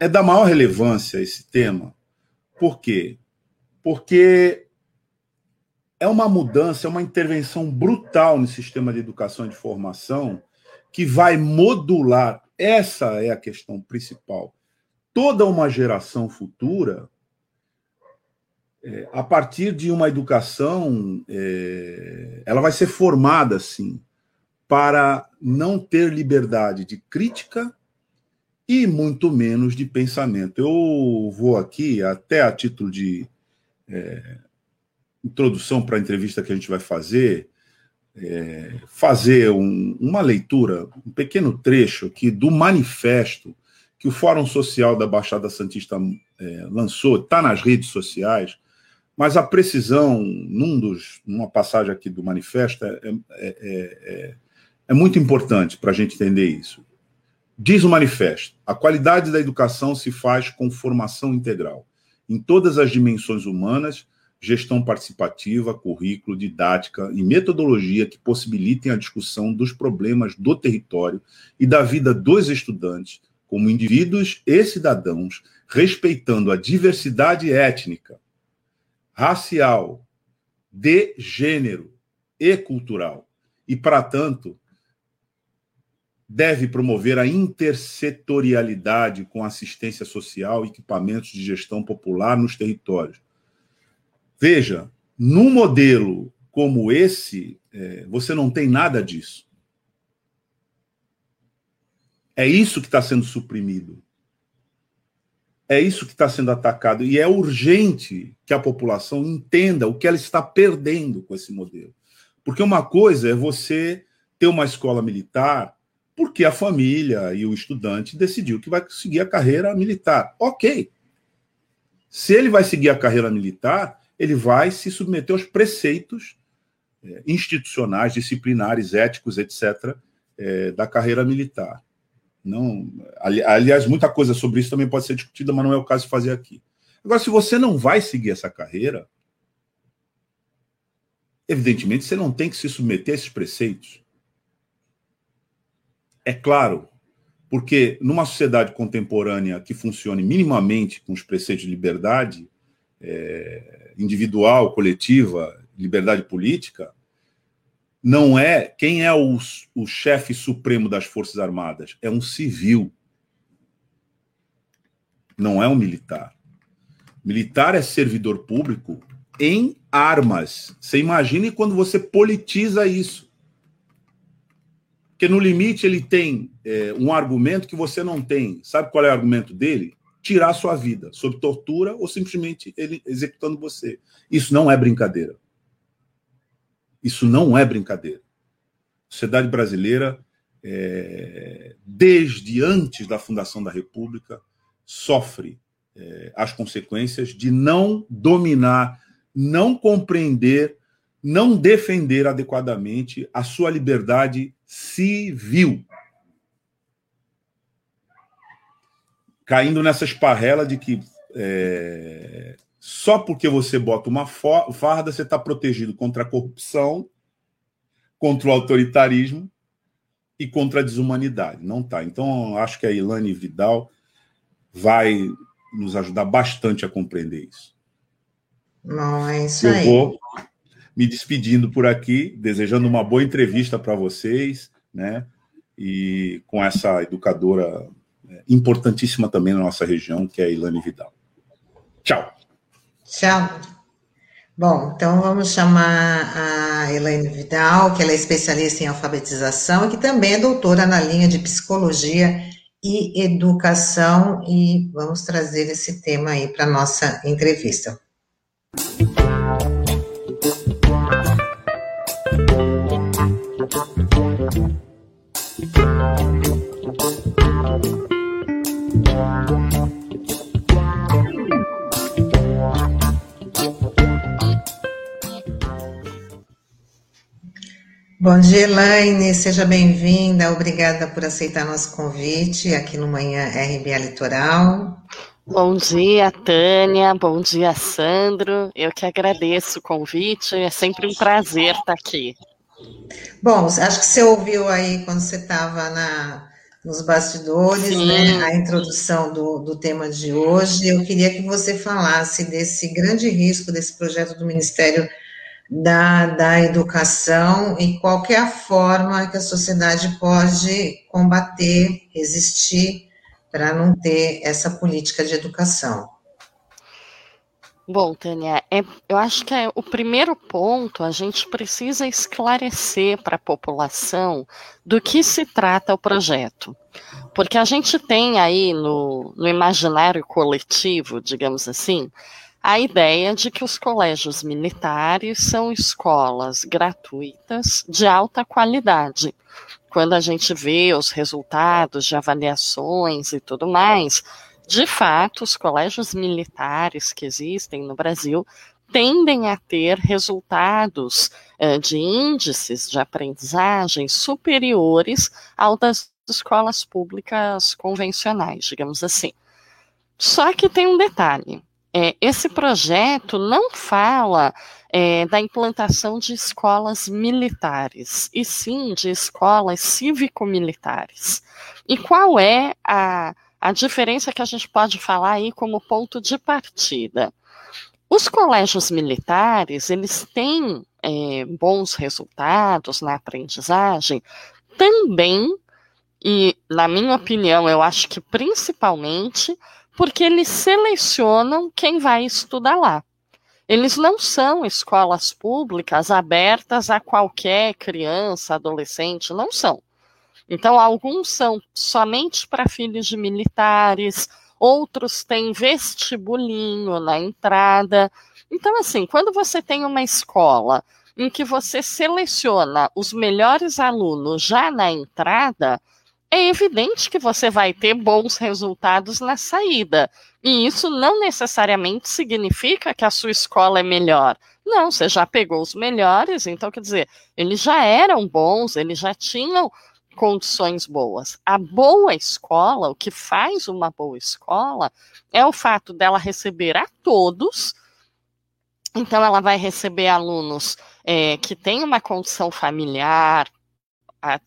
é da maior relevância esse tema. Por quê? Porque é uma mudança, é uma intervenção brutal no sistema de educação e de formação que vai modular, essa é a questão principal, toda uma geração futura é, a partir de uma educação, é, ela vai ser formada assim para não ter liberdade de crítica e muito menos de pensamento. Eu vou aqui, até a título de é, introdução para a entrevista que a gente vai fazer, é, fazer um, uma leitura, um pequeno trecho aqui do manifesto que o Fórum Social da Baixada Santista é, lançou, está nas redes sociais, mas a precisão, num dos, numa passagem aqui do manifesto, é, é, é, é, é muito importante para a gente entender isso. Diz o manifesto: a qualidade da educação se faz com formação integral, em todas as dimensões humanas gestão participativa, currículo, didática e metodologia que possibilitem a discussão dos problemas do território e da vida dos estudantes, como indivíduos e cidadãos, respeitando a diversidade étnica, racial, de gênero e cultural. E, para tanto, deve promover a intersetorialidade com assistência social e equipamentos de gestão popular nos territórios Veja, num modelo como esse, é, você não tem nada disso. É isso que está sendo suprimido. É isso que está sendo atacado. E é urgente que a população entenda o que ela está perdendo com esse modelo. Porque uma coisa é você ter uma escola militar porque a família e o estudante decidiu que vai seguir a carreira militar. Ok, Se ele vai seguir a carreira militar, ele vai se submeter aos preceitos é, institucionais, disciplinares, éticos, etc., é, da carreira militar. Não, aliás, muita coisa sobre isso também pode ser discutida, mas não é o caso de fazer aqui. Agora, se você não vai seguir essa carreira, evidentemente você não tem que se submeter a esses preceitos. É claro, porque numa sociedade contemporânea que funcione minimamente com os preceitos de liberdade é, individual, coletiva, liberdade política, não é quem é o, o chefe supremo das Forças Armadas, é um civil. Não é um militar. Militar é servidor público em armas. Você imagine quando você politiza isso. Porque no limite ele tem é, um argumento que você não tem. Sabe qual é o argumento dele? Tirar sua vida, sob tortura ou simplesmente ele executando você. Isso não é brincadeira. Isso não é brincadeira. A sociedade brasileira, é, desde antes da fundação da República, sofre é, as consequências de não dominar, não compreender, não defender adequadamente a sua liberdade civil. Caindo nessa esparrela de que é, só porque você bota uma farda, você está protegido contra a corrupção, contra o autoritarismo e contra a desumanidade. Não está. Então, acho que a Ilane Vidal vai nos ajudar bastante a compreender isso. Não, é isso Eu aí. vou me despedindo por aqui, desejando uma boa entrevista para vocês, né? E com essa educadora importantíssima também na nossa região, que é a Ilane Vidal. Tchau. Tchau. Bom, então vamos chamar a Elaine Vidal, que ela é especialista em alfabetização e que também é doutora na linha de psicologia e educação, e vamos trazer esse tema aí para a nossa entrevista. Bom dia, Elaine, seja bem-vinda, obrigada por aceitar nosso convite aqui no Manhã RBA Litoral. Bom dia, Tânia, bom dia, Sandro, eu que agradeço o convite, é sempre um prazer estar aqui. Bom, acho que você ouviu aí quando você estava nos bastidores, né, a introdução do, do tema de hoje, eu queria que você falasse desse grande risco desse projeto do Ministério da, da educação e qual é a forma que a sociedade pode combater, resistir para não ter essa política de educação. Bom, Tânia, é, eu acho que é, o primeiro ponto a gente precisa esclarecer para a população do que se trata o projeto. Porque a gente tem aí no, no imaginário coletivo, digamos assim, a ideia de que os colégios militares são escolas gratuitas de alta qualidade. Quando a gente vê os resultados de avaliações e tudo mais, de fato, os colégios militares que existem no Brasil tendem a ter resultados uh, de índices de aprendizagem superiores ao das escolas públicas convencionais, digamos assim. Só que tem um detalhe: é, esse projeto não fala é, da implantação de escolas militares, e sim de escolas cívico-militares. E qual é a, a diferença que a gente pode falar aí como ponto de partida? Os colégios militares, eles têm é, bons resultados na aprendizagem também, e na minha opinião, eu acho que principalmente porque eles selecionam quem vai estudar lá. Eles não são escolas públicas abertas a qualquer criança, adolescente, não são. Então, alguns são somente para filhos de militares, outros têm vestibulinho na entrada. Então, assim, quando você tem uma escola em que você seleciona os melhores alunos já na entrada, é evidente que você vai ter bons resultados na saída. E isso não necessariamente significa que a sua escola é melhor. Não, você já pegou os melhores, então quer dizer, eles já eram bons, eles já tinham condições boas. A boa escola, o que faz uma boa escola, é o fato dela receber a todos. Então, ela vai receber alunos é, que têm uma condição familiar,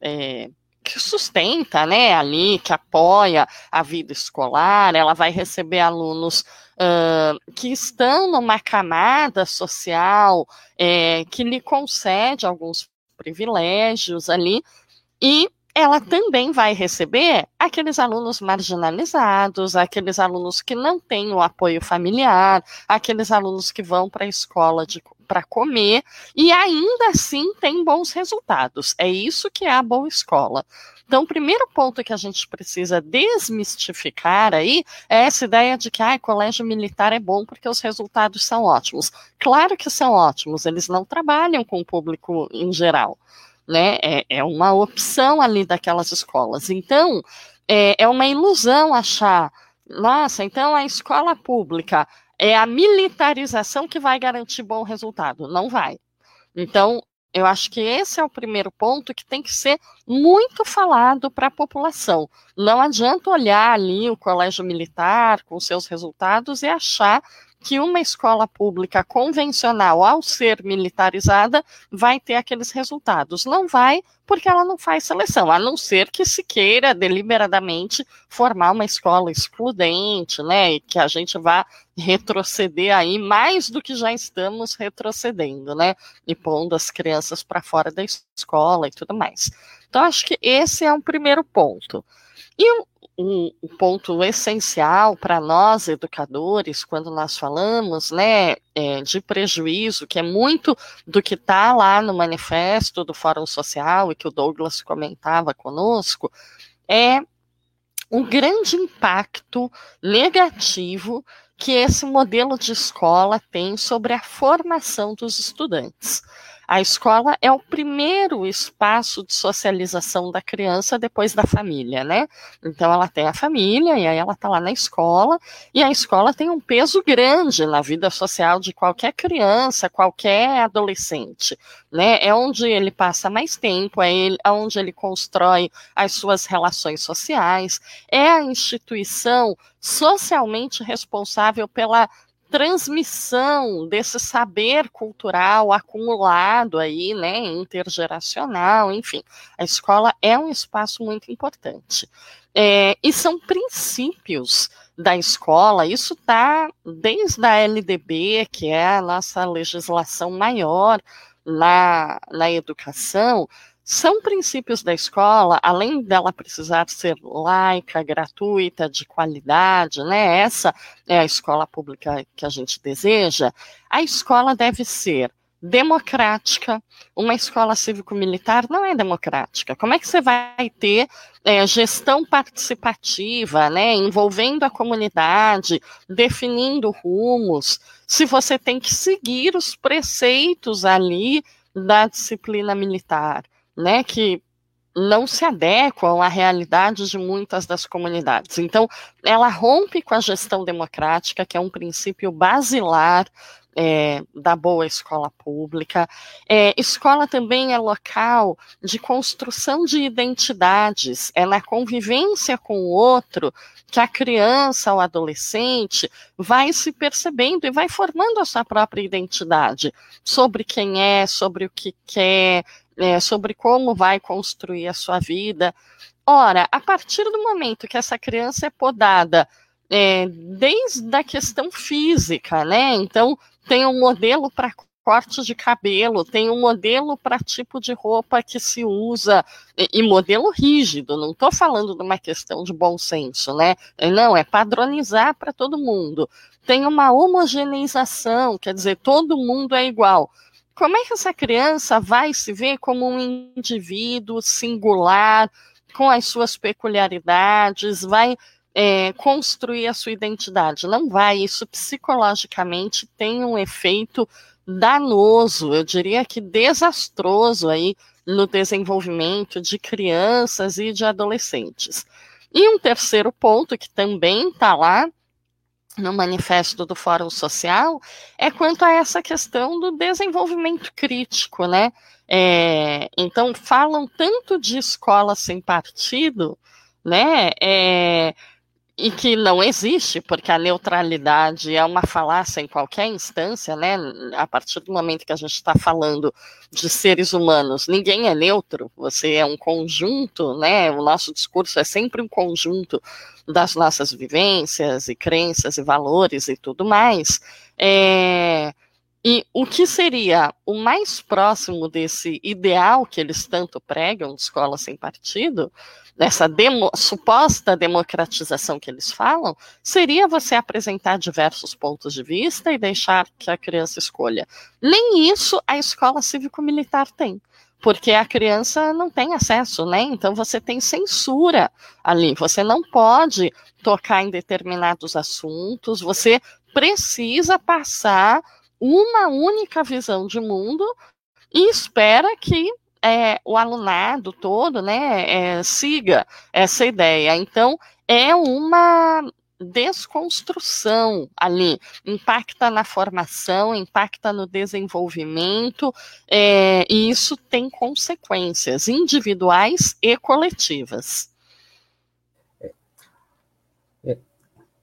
é, que sustenta, né, ali, que apoia a vida escolar, ela vai receber alunos uh, que estão numa camada social é, que lhe concede alguns privilégios ali, e ela também vai receber aqueles alunos marginalizados, aqueles alunos que não têm o apoio familiar, aqueles alunos que vão para a escola para comer e ainda assim têm bons resultados. É isso que é a boa escola. Então, o primeiro ponto que a gente precisa desmistificar aí é essa ideia de que ah, colégio militar é bom porque os resultados são ótimos. Claro que são ótimos, eles não trabalham com o público em geral né? É, é uma opção ali daquelas escolas. Então, é, é uma ilusão achar, nossa, então a escola pública é a militarização que vai garantir bom resultado. Não vai. Então, eu acho que esse é o primeiro ponto que tem que ser muito falado para a população. Não adianta olhar ali o colégio militar com seus resultados e achar que uma escola pública convencional, ao ser militarizada, vai ter aqueles resultados. Não vai, porque ela não faz seleção, a não ser que se queira deliberadamente formar uma escola excludente, né? E que a gente vá retroceder aí mais do que já estamos retrocedendo, né? E pondo as crianças para fora da escola e tudo mais. Então, acho que esse é um primeiro ponto. E um, um ponto essencial para nós educadores quando nós falamos né, é, de prejuízo, que é muito do que está lá no manifesto do Fórum Social e que o Douglas comentava conosco, é um grande impacto negativo que esse modelo de escola tem sobre a formação dos estudantes. A escola é o primeiro espaço de socialização da criança depois da família, né? Então ela tem a família e aí ela tá lá na escola e a escola tem um peso grande na vida social de qualquer criança, qualquer adolescente, né? É onde ele passa mais tempo, é ele, é onde ele constrói as suas relações sociais, é a instituição socialmente responsável pela transmissão desse saber cultural acumulado aí, né, intergeracional, enfim. A escola é um espaço muito importante. É, e são princípios da escola, isso está desde a LDB, que é a nossa legislação maior na, na educação, são princípios da escola, além dela precisar ser laica, gratuita, de qualidade, né? Essa é a escola pública que a gente deseja. A escola deve ser democrática. Uma escola cívico-militar não é democrática. Como é que você vai ter é, gestão participativa, né, envolvendo a comunidade, definindo rumos, se você tem que seguir os preceitos ali da disciplina militar? Né, que não se adequam à realidade de muitas das comunidades. Então, ela rompe com a gestão democrática, que é um princípio basilar é, da boa escola pública. É, escola também é local de construção de identidades, é na convivência com o outro que a criança ou adolescente vai se percebendo e vai formando a sua própria identidade sobre quem é, sobre o que quer, é, sobre como vai construir a sua vida. Ora, a partir do momento que essa criança é podada, é, desde a questão física, né? Então, tem um modelo para corte de cabelo, tem um modelo para tipo de roupa que se usa, e, e modelo rígido, não estou falando de uma questão de bom senso, né? Não, é padronizar para todo mundo. Tem uma homogeneização, quer dizer, todo mundo é igual como é que essa criança vai se ver como um indivíduo singular, com as suas peculiaridades, vai é, construir a sua identidade? Não vai. Isso psicologicamente tem um efeito danoso, eu diria que desastroso aí no desenvolvimento de crianças e de adolescentes. E um terceiro ponto que também está lá no manifesto do Fórum Social é quanto a essa questão do desenvolvimento crítico, né? É, então falam tanto de escola sem partido, né? É, e que não existe, porque a neutralidade é uma falácia em qualquer instância, né? A partir do momento que a gente está falando de seres humanos, ninguém é neutro, você é um conjunto, né? O nosso discurso é sempre um conjunto das nossas vivências e crenças e valores e tudo mais. É... E o que seria o mais próximo desse ideal que eles tanto pregam de escola sem partido dessa demo, suposta democratização que eles falam, seria você apresentar diversos pontos de vista e deixar que a criança escolha. Nem isso a escola cívico-militar tem porque a criança não tem acesso, né? Então você tem censura ali, você não pode tocar em determinados assuntos, você precisa passar uma única visão de mundo e espera que é, o alunado todo né, é, siga essa ideia. Então, é uma desconstrução ali, impacta na formação, impacta no desenvolvimento, é, e isso tem consequências individuais e coletivas.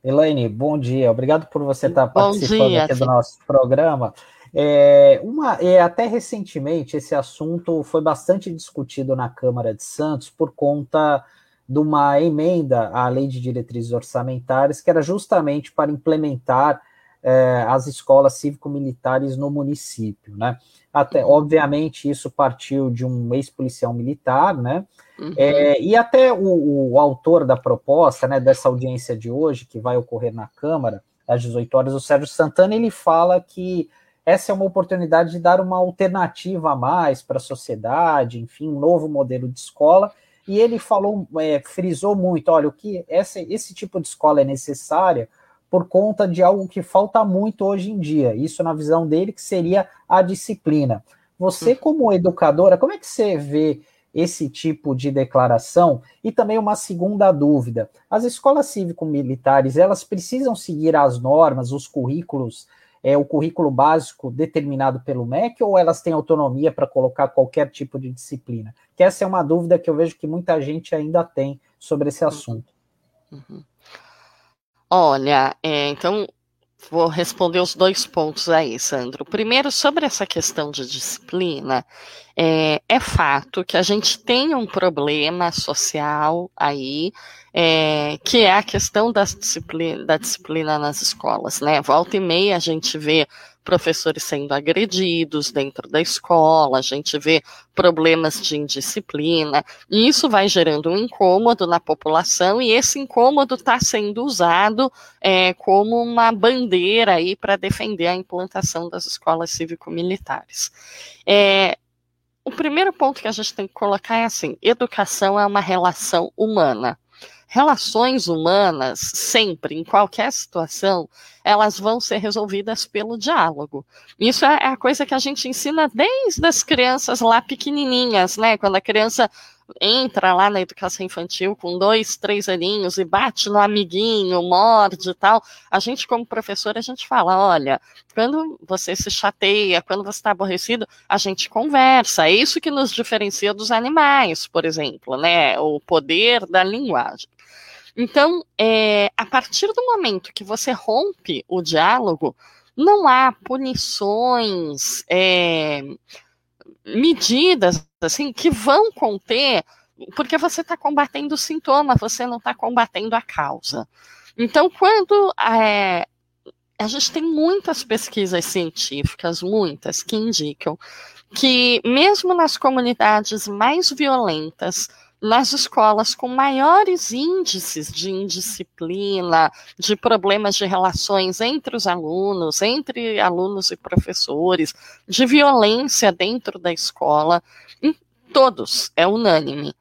Elaine, bom dia. Obrigado por você estar participando dia, aqui do nosso programa. É, uma, é, até recentemente, esse assunto foi bastante discutido na Câmara de Santos por conta de uma emenda à Lei de Diretrizes Orçamentárias, que era justamente para implementar é, as escolas cívico-militares no município, né? Até, uhum. obviamente, isso partiu de um ex-policial militar, né? Uhum. É, e até o, o, autor da proposta, né, dessa audiência de hoje, que vai ocorrer na Câmara, às 18 horas, o Sérgio Santana, ele fala que essa é uma oportunidade de dar uma alternativa a mais para a sociedade, enfim, um novo modelo de escola. E ele falou, é, frisou muito: olha, o que essa, esse tipo de escola é necessária por conta de algo que falta muito hoje em dia. Isso na visão dele que seria a disciplina. Você, como educadora, como é que você vê esse tipo de declaração? E também uma segunda dúvida: as escolas cívico-militares elas precisam seguir as normas, os currículos é, o currículo básico determinado pelo MEC ou elas têm autonomia para colocar qualquer tipo de disciplina? Que essa é uma dúvida que eu vejo que muita gente ainda tem sobre esse assunto. Uhum. Olha, é, então vou responder os dois pontos aí, Sandro. Primeiro, sobre essa questão de disciplina, é, é fato que a gente tem um problema social aí é, que é a questão da disciplina, da disciplina nas escolas, né? Volta e meia a gente vê professores sendo agredidos dentro da escola, a gente vê problemas de indisciplina, e isso vai gerando um incômodo na população, e esse incômodo está sendo usado é, como uma bandeira aí para defender a implantação das escolas cívico-militares. É, o primeiro ponto que a gente tem que colocar é assim: educação é uma relação humana relações humanas, sempre, em qualquer situação, elas vão ser resolvidas pelo diálogo. Isso é a coisa que a gente ensina desde as crianças lá pequenininhas, né? Quando a criança entra lá na educação infantil com dois, três aninhos e bate no amiguinho, morde e tal, a gente como professor, a gente fala, olha, quando você se chateia, quando você está aborrecido, a gente conversa. É isso que nos diferencia dos animais, por exemplo, né? O poder da linguagem. Então, é, a partir do momento que você rompe o diálogo, não há punições, é, medidas assim que vão conter, porque você está combatendo o sintoma, você não está combatendo a causa. Então, quando é, a gente tem muitas pesquisas científicas, muitas, que indicam que mesmo nas comunidades mais violentas, nas escolas com maiores índices de indisciplina, de problemas de relações entre os alunos, entre alunos e professores, de violência dentro da escola, em todos, é unânime.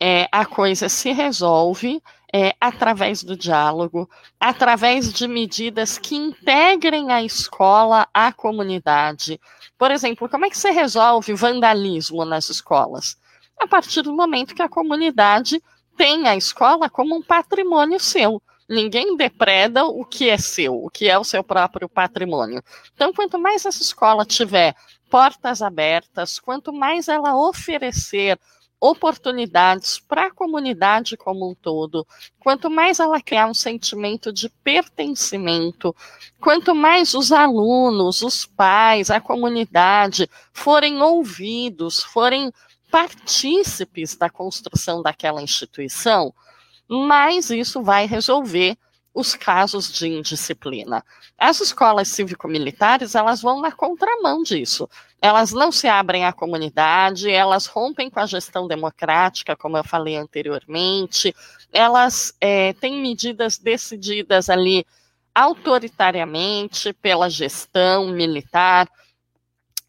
É, a coisa se resolve é, através do diálogo, através de medidas que integrem a escola à comunidade. Por exemplo, como é que você resolve vandalismo nas escolas? A partir do momento que a comunidade tem a escola como um patrimônio seu. Ninguém depreda o que é seu, o que é o seu próprio patrimônio. Então, quanto mais essa escola tiver portas abertas, quanto mais ela oferecer oportunidades para a comunidade como um todo, quanto mais ela criar um sentimento de pertencimento, quanto mais os alunos, os pais, a comunidade forem ouvidos, forem partícipes da construção daquela instituição, mais isso vai resolver os casos de indisciplina. As escolas cívico-militares, elas vão na contramão disso. Elas não se abrem à comunidade, elas rompem com a gestão democrática, como eu falei anteriormente, elas é, têm medidas decididas ali autoritariamente pela gestão militar,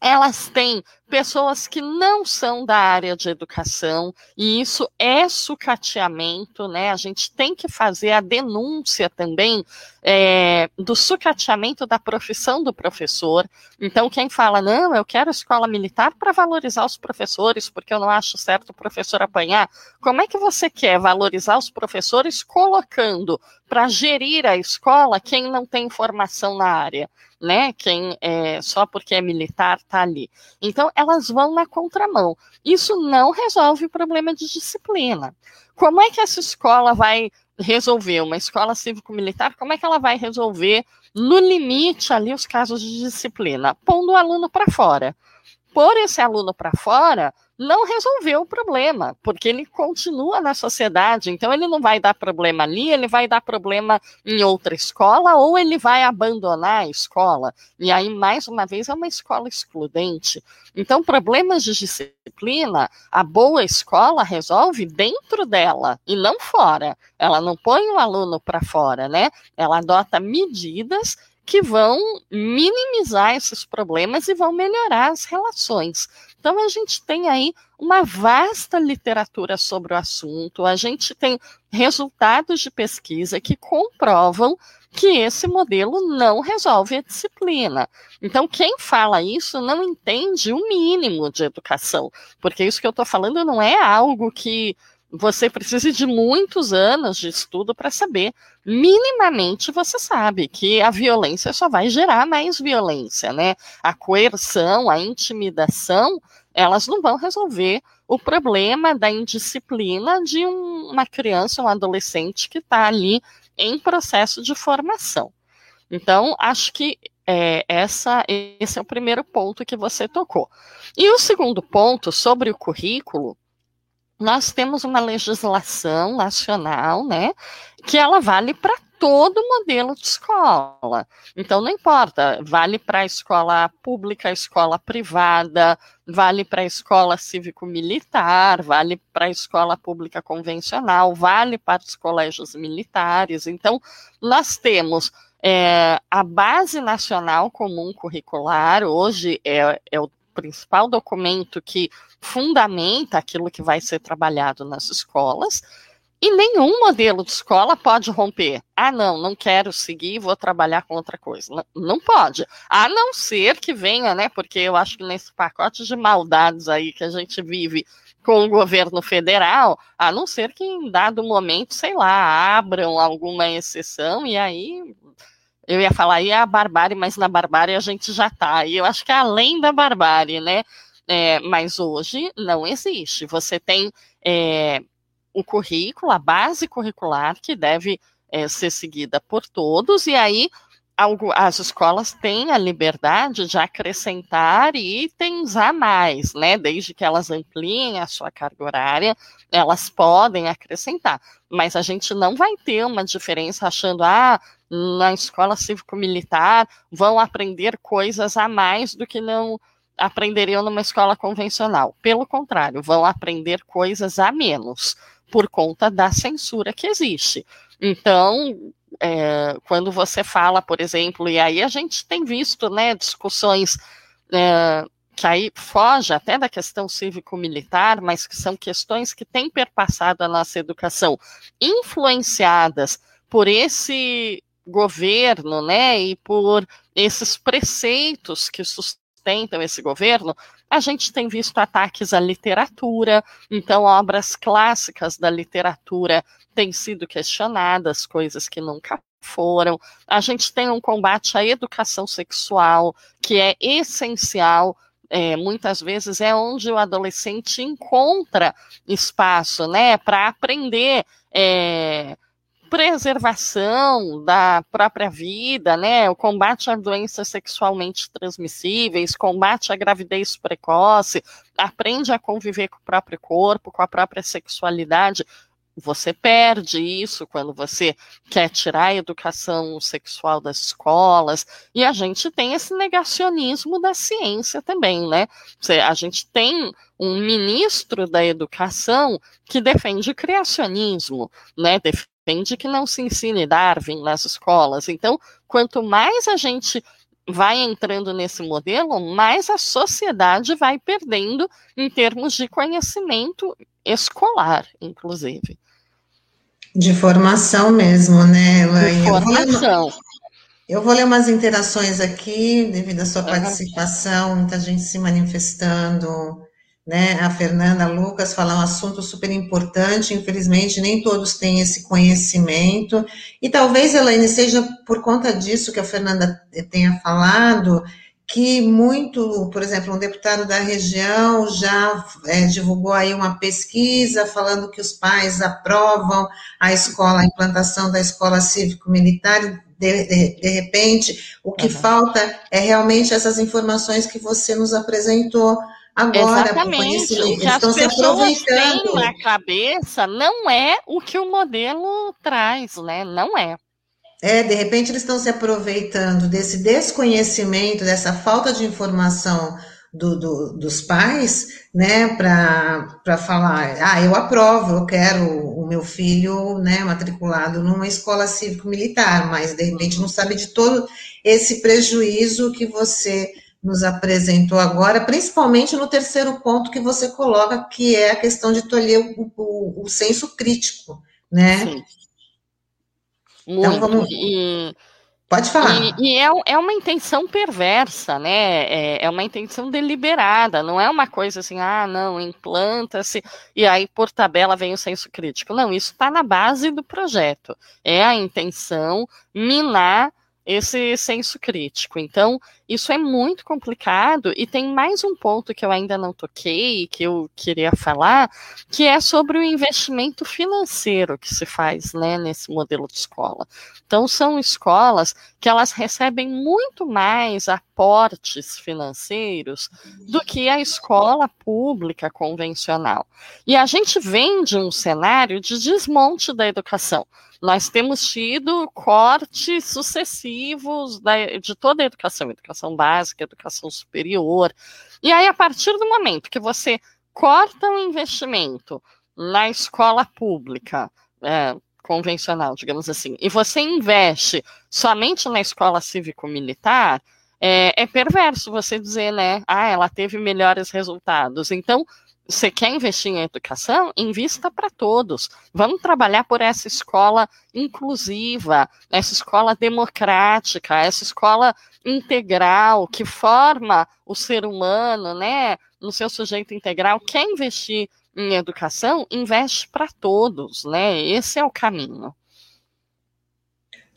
elas têm pessoas que não são da área de educação, e isso é sucateamento, né? A gente tem que fazer a denúncia também é, do sucateamento da profissão do professor. Então, quem fala, não, eu quero escola militar para valorizar os professores, porque eu não acho certo o professor apanhar, como é que você quer valorizar os professores colocando para gerir a escola quem não tem formação na área? Né, quem é, só porque é militar está ali. Então, elas vão na contramão. Isso não resolve o problema de disciplina. Como é que essa escola vai resolver, uma escola cívico-militar, como é que ela vai resolver, no limite ali, os casos de disciplina? Pondo o aluno para fora. Pôr esse aluno para fora não resolveu o problema, porque ele continua na sociedade, então ele não vai dar problema ali, ele vai dar problema em outra escola, ou ele vai abandonar a escola. E aí, mais uma vez, é uma escola excludente. Então, problemas de disciplina, a boa escola resolve dentro dela e não fora. Ela não põe o aluno para fora, né? Ela adota medidas que vão minimizar esses problemas e vão melhorar as relações. Então, a gente tem aí uma vasta literatura sobre o assunto, a gente tem resultados de pesquisa que comprovam que esse modelo não resolve a disciplina. Então, quem fala isso não entende o mínimo de educação, porque isso que eu estou falando não é algo que você precisa de muitos anos de estudo para saber. Minimamente você sabe que a violência só vai gerar mais violência, né? A coerção, a intimidação, elas não vão resolver o problema da indisciplina de um, uma criança, um adolescente que está ali em processo de formação. Então, acho que é, essa, esse é o primeiro ponto que você tocou. E o segundo ponto sobre o currículo nós temos uma legislação nacional, né, que ela vale para todo modelo de escola. Então, não importa, vale para a escola pública, escola privada, vale para a escola cívico-militar, vale para a escola pública convencional, vale para os colégios militares. Então, nós temos é, a Base Nacional Comum Curricular, hoje é, é o principal documento que fundamenta aquilo que vai ser trabalhado nas escolas. E nenhum modelo de escola pode romper. Ah, não, não quero seguir, vou trabalhar com outra coisa. Não, não, pode. A não ser que venha, né? Porque eu acho que nesse pacote de maldades aí que a gente vive com o governo federal, a não ser que em dado momento, sei lá, abram alguma exceção e aí eu ia falar aí é a barbárie, mas na barbárie a gente já está. E eu acho que é além da barbárie, né? É, mas hoje não existe. Você tem é, o currículo, a base curricular, que deve é, ser seguida por todos, e aí algo, as escolas têm a liberdade de acrescentar itens a mais, né? Desde que elas ampliem a sua carga horária, elas podem acrescentar. Mas a gente não vai ter uma diferença achando, ah, na escola cívico-militar vão aprender coisas a mais do que não aprenderiam numa escola convencional. Pelo contrário, vão aprender coisas a menos por conta da censura que existe. Então, é, quando você fala, por exemplo, e aí a gente tem visto né, discussões é, que aí foge até da questão cívico-militar, mas que são questões que têm perpassado a nossa educação, influenciadas por esse governo, né, e por esses preceitos que sustentam esse governo, a gente tem visto ataques à literatura, então obras clássicas da literatura têm sido questionadas, coisas que nunca foram. A gente tem um combate à educação sexual, que é essencial é, muitas vezes é onde o adolescente encontra espaço, né, para aprender é, preservação da própria vida, né, o combate a doenças sexualmente transmissíveis, combate à gravidez precoce, aprende a conviver com o próprio corpo, com a própria sexualidade você perde isso quando você quer tirar a educação sexual das escolas, e a gente tem esse negacionismo da ciência também, né? A gente tem um ministro da educação que defende o criacionismo, né? Defende que não se ensine Darwin nas escolas. Então, quanto mais a gente vai entrando nesse modelo, mais a sociedade vai perdendo em termos de conhecimento escolar, inclusive. De formação mesmo, né, Elaine? De formação. Eu vou ler umas interações aqui, devido à sua participação, muita gente se manifestando, né? A Fernanda Lucas fala um assunto super importante, infelizmente nem todos têm esse conhecimento, e talvez, Elaine, seja por conta disso que a Fernanda tenha falado, que muito, por exemplo, um deputado da região já é, divulgou aí uma pesquisa falando que os pais aprovam a escola, a implantação da escola cívico-militar, de, de, de, repente, o que uhum. falta é realmente essas informações que você nos apresentou agora. Exatamente, o que as pessoas têm na cabeça não é o que o modelo traz, né? Não é. É, de repente eles estão se aproveitando desse desconhecimento, dessa falta de informação do, do, dos pais, né, para falar, ah, eu aprovo, eu quero o meu filho, né, matriculado numa escola cívico-militar, mas de repente não sabe de todo esse prejuízo que você nos apresentou agora, principalmente no terceiro ponto que você coloca, que é a questão de tolher o, o, o senso crítico, né? Sim. Muito. Então, vamos... e, Pode falar. E, e é, é, uma intenção perversa, né? É, é, uma intenção deliberada, não é uma coisa assim, ah, não, implanta-se e aí por tabela vem o senso crítico. Não, isso está na base do projeto. É a intenção minar esse senso crítico. Então, isso é muito complicado e tem mais um ponto que eu ainda não toquei, que eu queria falar, que é sobre o investimento financeiro que se faz, né, nesse modelo de escola. Então, são escolas que elas recebem muito mais aportes financeiros do que a escola pública convencional. E a gente vem de um cenário de desmonte da educação nós temos tido cortes sucessivos da, de toda a educação, educação básica, educação superior. E aí, a partir do momento que você corta o investimento na escola pública, é, convencional, digamos assim, e você investe somente na escola cívico-militar, é, é, perverso você dizer, né? Ah, ela teve melhores resultados. Então, você quer investir em educação? Invista para todos. Vamos trabalhar por essa escola inclusiva, essa escola democrática, essa escola integral que forma o ser humano, né, no seu sujeito integral. Quer investir em educação? Investe para todos, né? Esse é o caminho.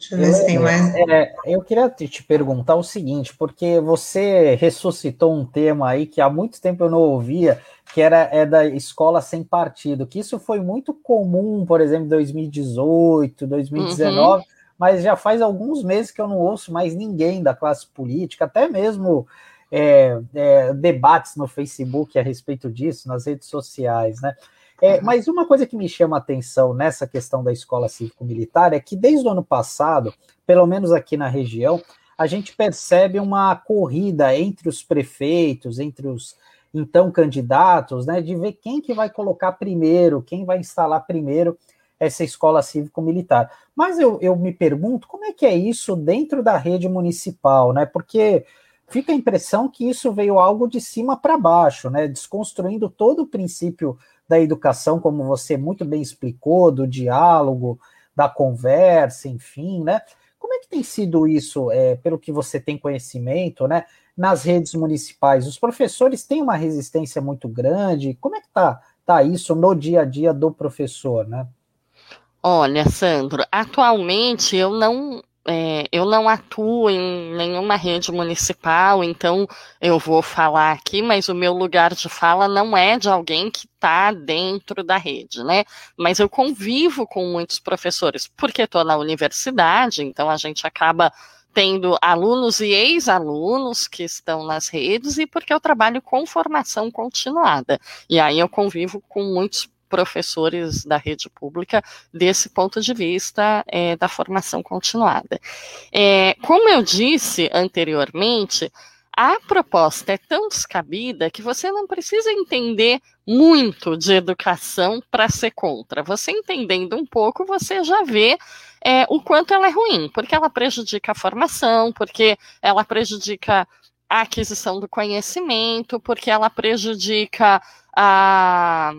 Deixa eu ver se tem mais. É, eu queria te perguntar o seguinte, porque você ressuscitou um tema aí que há muito tempo eu não ouvia, que era é da escola sem partido, que isso foi muito comum, por exemplo, em 2018, 2019, uhum. mas já faz alguns meses que eu não ouço mais ninguém da classe política, até mesmo é, é, debates no Facebook a respeito disso, nas redes sociais, né? É, mas uma coisa que me chama a atenção nessa questão da escola cívico-militar é que desde o ano passado, pelo menos aqui na região, a gente percebe uma corrida entre os prefeitos, entre os então candidatos, né, de ver quem que vai colocar primeiro, quem vai instalar primeiro essa escola cívico-militar. Mas eu, eu me pergunto como é que é isso dentro da rede municipal, né? Porque fica a impressão que isso veio algo de cima para baixo, né? Desconstruindo todo o princípio da educação, como você muito bem explicou, do diálogo, da conversa, enfim, né? Como é que tem sido isso, é, pelo que você tem conhecimento, né? Nas redes municipais, os professores têm uma resistência muito grande. Como é que tá, tá isso no dia a dia do professor, né? Olha, Sandro, atualmente eu não é, eu não atuo em nenhuma rede municipal, então eu vou falar aqui, mas o meu lugar de fala não é de alguém que está dentro da rede, né? Mas eu convivo com muitos professores, porque estou na universidade, então a gente acaba tendo alunos e ex-alunos que estão nas redes e porque eu trabalho com formação continuada. E aí eu convivo com muitos professores da rede pública desse ponto de vista é, da formação continuada. É, como eu disse anteriormente, a proposta é tão descabida que você não precisa entender muito de educação para ser contra. Você entendendo um pouco, você já vê é, o quanto ela é ruim, porque ela prejudica a formação, porque ela prejudica a aquisição do conhecimento, porque ela prejudica a,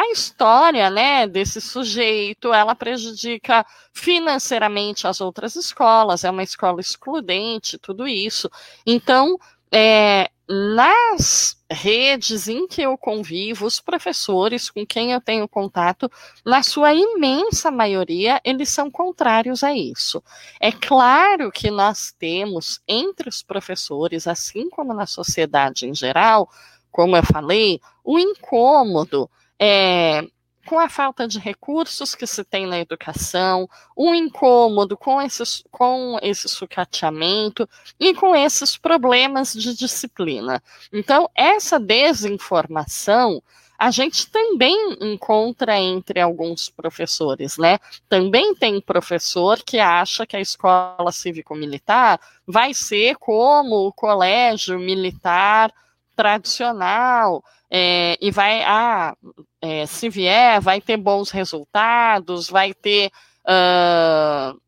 a história, né, desse sujeito, ela prejudica financeiramente as outras escolas, é uma escola excludente, tudo isso. Então, é, nas redes em que eu convivo, os professores com quem eu tenho contato, na sua imensa maioria, eles são contrários a isso. É claro que nós temos entre os professores, assim como na sociedade em geral, como eu falei, o incômodo é, com a falta de recursos que se tem na educação, o incômodo com, esses, com esse sucateamento e com esses problemas de disciplina. Então, essa desinformação a gente também encontra entre alguns professores, né? Também tem professor que acha que a escola cívico-militar vai ser como o colégio militar tradicional, é, e vai, ah, é, se vier, vai ter bons resultados, vai ter uh,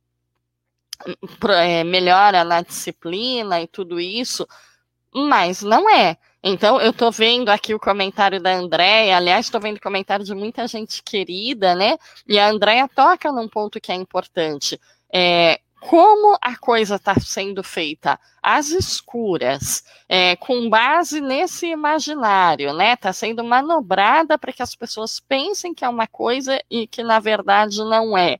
melhora na disciplina e tudo isso, mas não é. Então, eu estou vendo aqui o comentário da Andréia, aliás, estou vendo comentário de muita gente querida, né? E a Andréia toca num ponto que é importante. É, como a coisa está sendo feita às escuras, é, com base nesse imaginário, né? Está sendo manobrada para que as pessoas pensem que é uma coisa e que na verdade não é.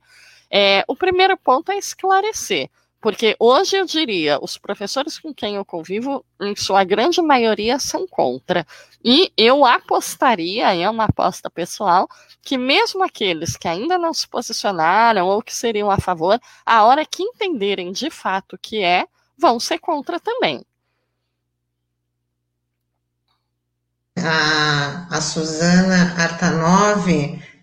é o primeiro ponto é esclarecer. Porque hoje eu diria, os professores com quem eu convivo, em sua grande maioria, são contra. E eu apostaria, é uma aposta pessoal, que mesmo aqueles que ainda não se posicionaram ou que seriam a favor, a hora que entenderem de fato o que é, vão ser contra também. A, a Suzana Artanov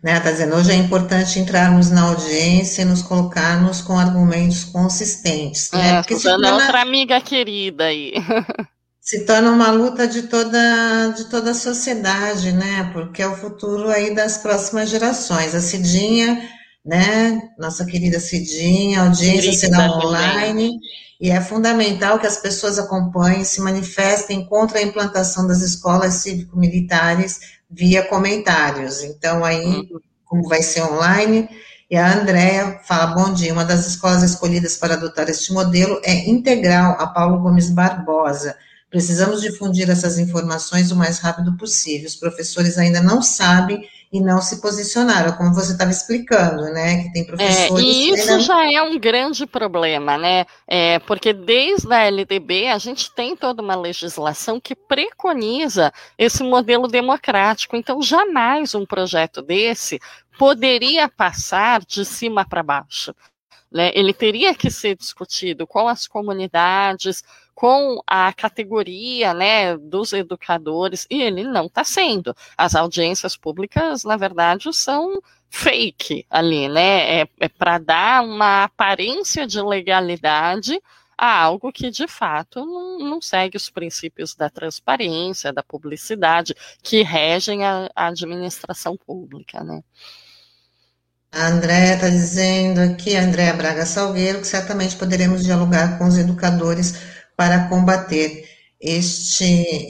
né? Está dizendo, hoje é importante entrarmos na audiência e nos colocarmos com argumentos consistentes. Né? É, Porque Suzana é outra amiga querida aí. (laughs) se torna uma luta de toda, de toda a sociedade, né? Porque é o futuro aí das próximas gerações. A Cidinha, né? Nossa querida Cidinha, audiência será online. E é fundamental que as pessoas acompanhem, se manifestem contra a implantação das escolas cívico-militares via comentários. Então, aí, uhum. como vai ser online, e a Andrea fala, bom dia, uma das escolas escolhidas para adotar este modelo é Integral, a Paulo Gomes Barbosa. Precisamos difundir essas informações o mais rápido possível. Os professores ainda não sabem e não se posicionaram, como você estava explicando, né? Que tem professores. É, e isso já é um grande problema, né? É, porque desde a LDB a gente tem toda uma legislação que preconiza esse modelo democrático. Então, jamais um projeto desse poderia passar de cima para baixo. Né? Ele teria que ser discutido com as comunidades, com a categoria né, dos educadores, e ele não está sendo. As audiências públicas, na verdade, são fake ali, né? É, é para dar uma aparência de legalidade a algo que de fato não, não, segue os princípios da transparência, da publicidade, que regem a, a administração pública, né? A Andréa está dizendo aqui, a Andréa Braga Salgueiro, que certamente poderemos dialogar com os educadores para combater este,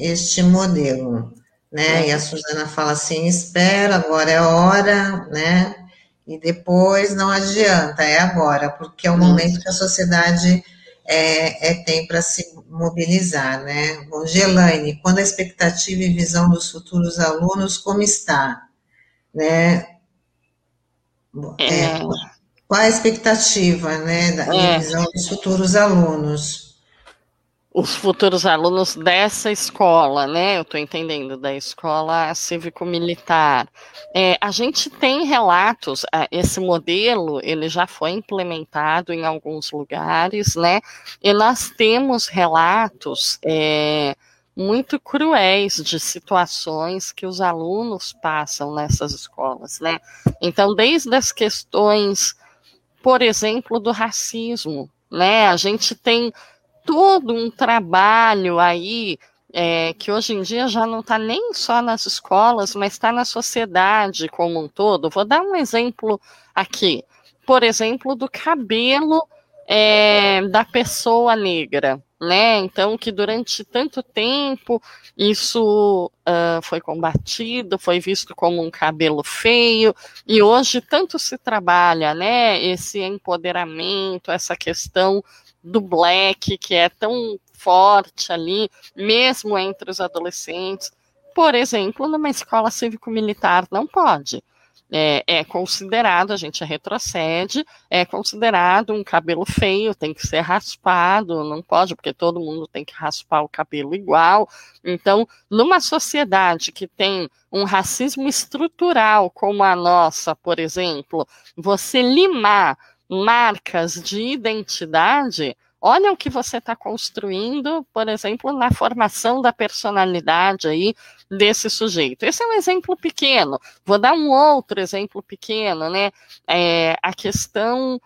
este modelo, né? E a Suzana fala assim, espera, agora é hora, né? E depois não adianta, é agora, porque é o momento que a sociedade é, é tem para se mobilizar, né? Bom, Gelaine, quando a expectativa e visão dos futuros alunos, como está? Né? É, qual a expectativa, né, da é. visão dos futuros alunos? os futuros alunos dessa escola, né? Eu estou entendendo, da escola cívico-militar. É, a gente tem relatos, esse modelo ele já foi implementado em alguns lugares, né? E nós temos relatos é, muito cruéis de situações que os alunos passam nessas escolas, né? Então, desde as questões, por exemplo, do racismo, né? A gente tem todo um trabalho aí é, que hoje em dia já não está nem só nas escolas, mas está na sociedade como um todo. Vou dar um exemplo aqui. Por exemplo, do cabelo é, da pessoa negra. Né? Então, que durante tanto tempo isso uh, foi combatido, foi visto como um cabelo feio, e hoje tanto se trabalha, né? Esse empoderamento, essa questão do black, que é tão forte ali, mesmo entre os adolescentes. Por exemplo, numa escola cívico-militar não pode. É, é, considerado, a gente retrocede, é considerado um cabelo feio, tem que ser raspado, não pode, porque todo mundo tem que raspar o cabelo igual. Então, numa sociedade que tem um racismo estrutural como a nossa, por exemplo, você limar marcas de identidade, olha o que você está construindo, por exemplo, na formação da personalidade aí desse sujeito. Esse é um exemplo pequeno. Vou dar um outro exemplo pequeno, né? É, a questão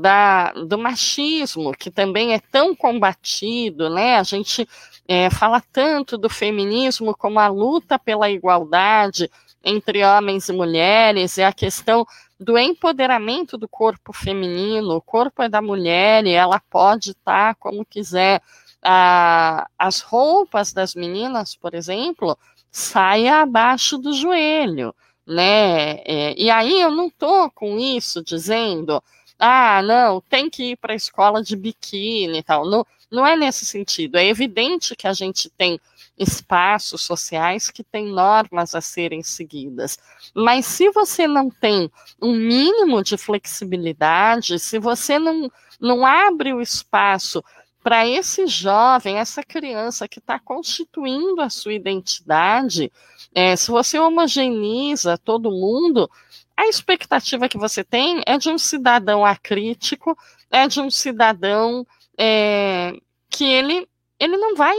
da, do machismo, que também é tão combatido, né? A gente é, fala tanto do feminismo como a luta pela igualdade entre homens e mulheres, e a questão do empoderamento do corpo feminino, o corpo é da mulher e ela pode estar como quiser. Ah, as roupas das meninas, por exemplo, saem abaixo do joelho, né? É, e aí eu não tô com isso dizendo, ah, não, tem que ir para a escola de biquíni e tal. Não, não é nesse sentido. É evidente que a gente tem espaços sociais que têm normas a serem seguidas. Mas se você não tem um mínimo de flexibilidade, se você não, não abre o espaço para esse jovem, essa criança que está constituindo a sua identidade, é, se você homogeneiza todo mundo, a expectativa que você tem é de um cidadão acrítico, é de um cidadão é, que ele, ele não vai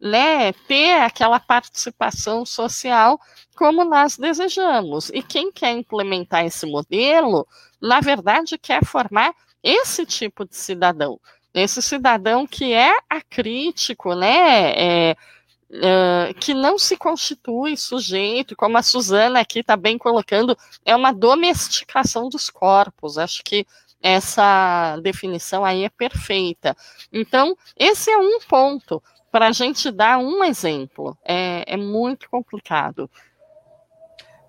né, ter aquela participação social como nós desejamos. E quem quer implementar esse modelo, na verdade, quer formar esse tipo de cidadão. Esse cidadão que é acrítico, né? É, é, que não se constitui sujeito, como a Suzana aqui está bem colocando, é uma domesticação dos corpos. Acho que essa definição aí é perfeita. Então, esse é um ponto para a gente dar um exemplo. É, é muito complicado.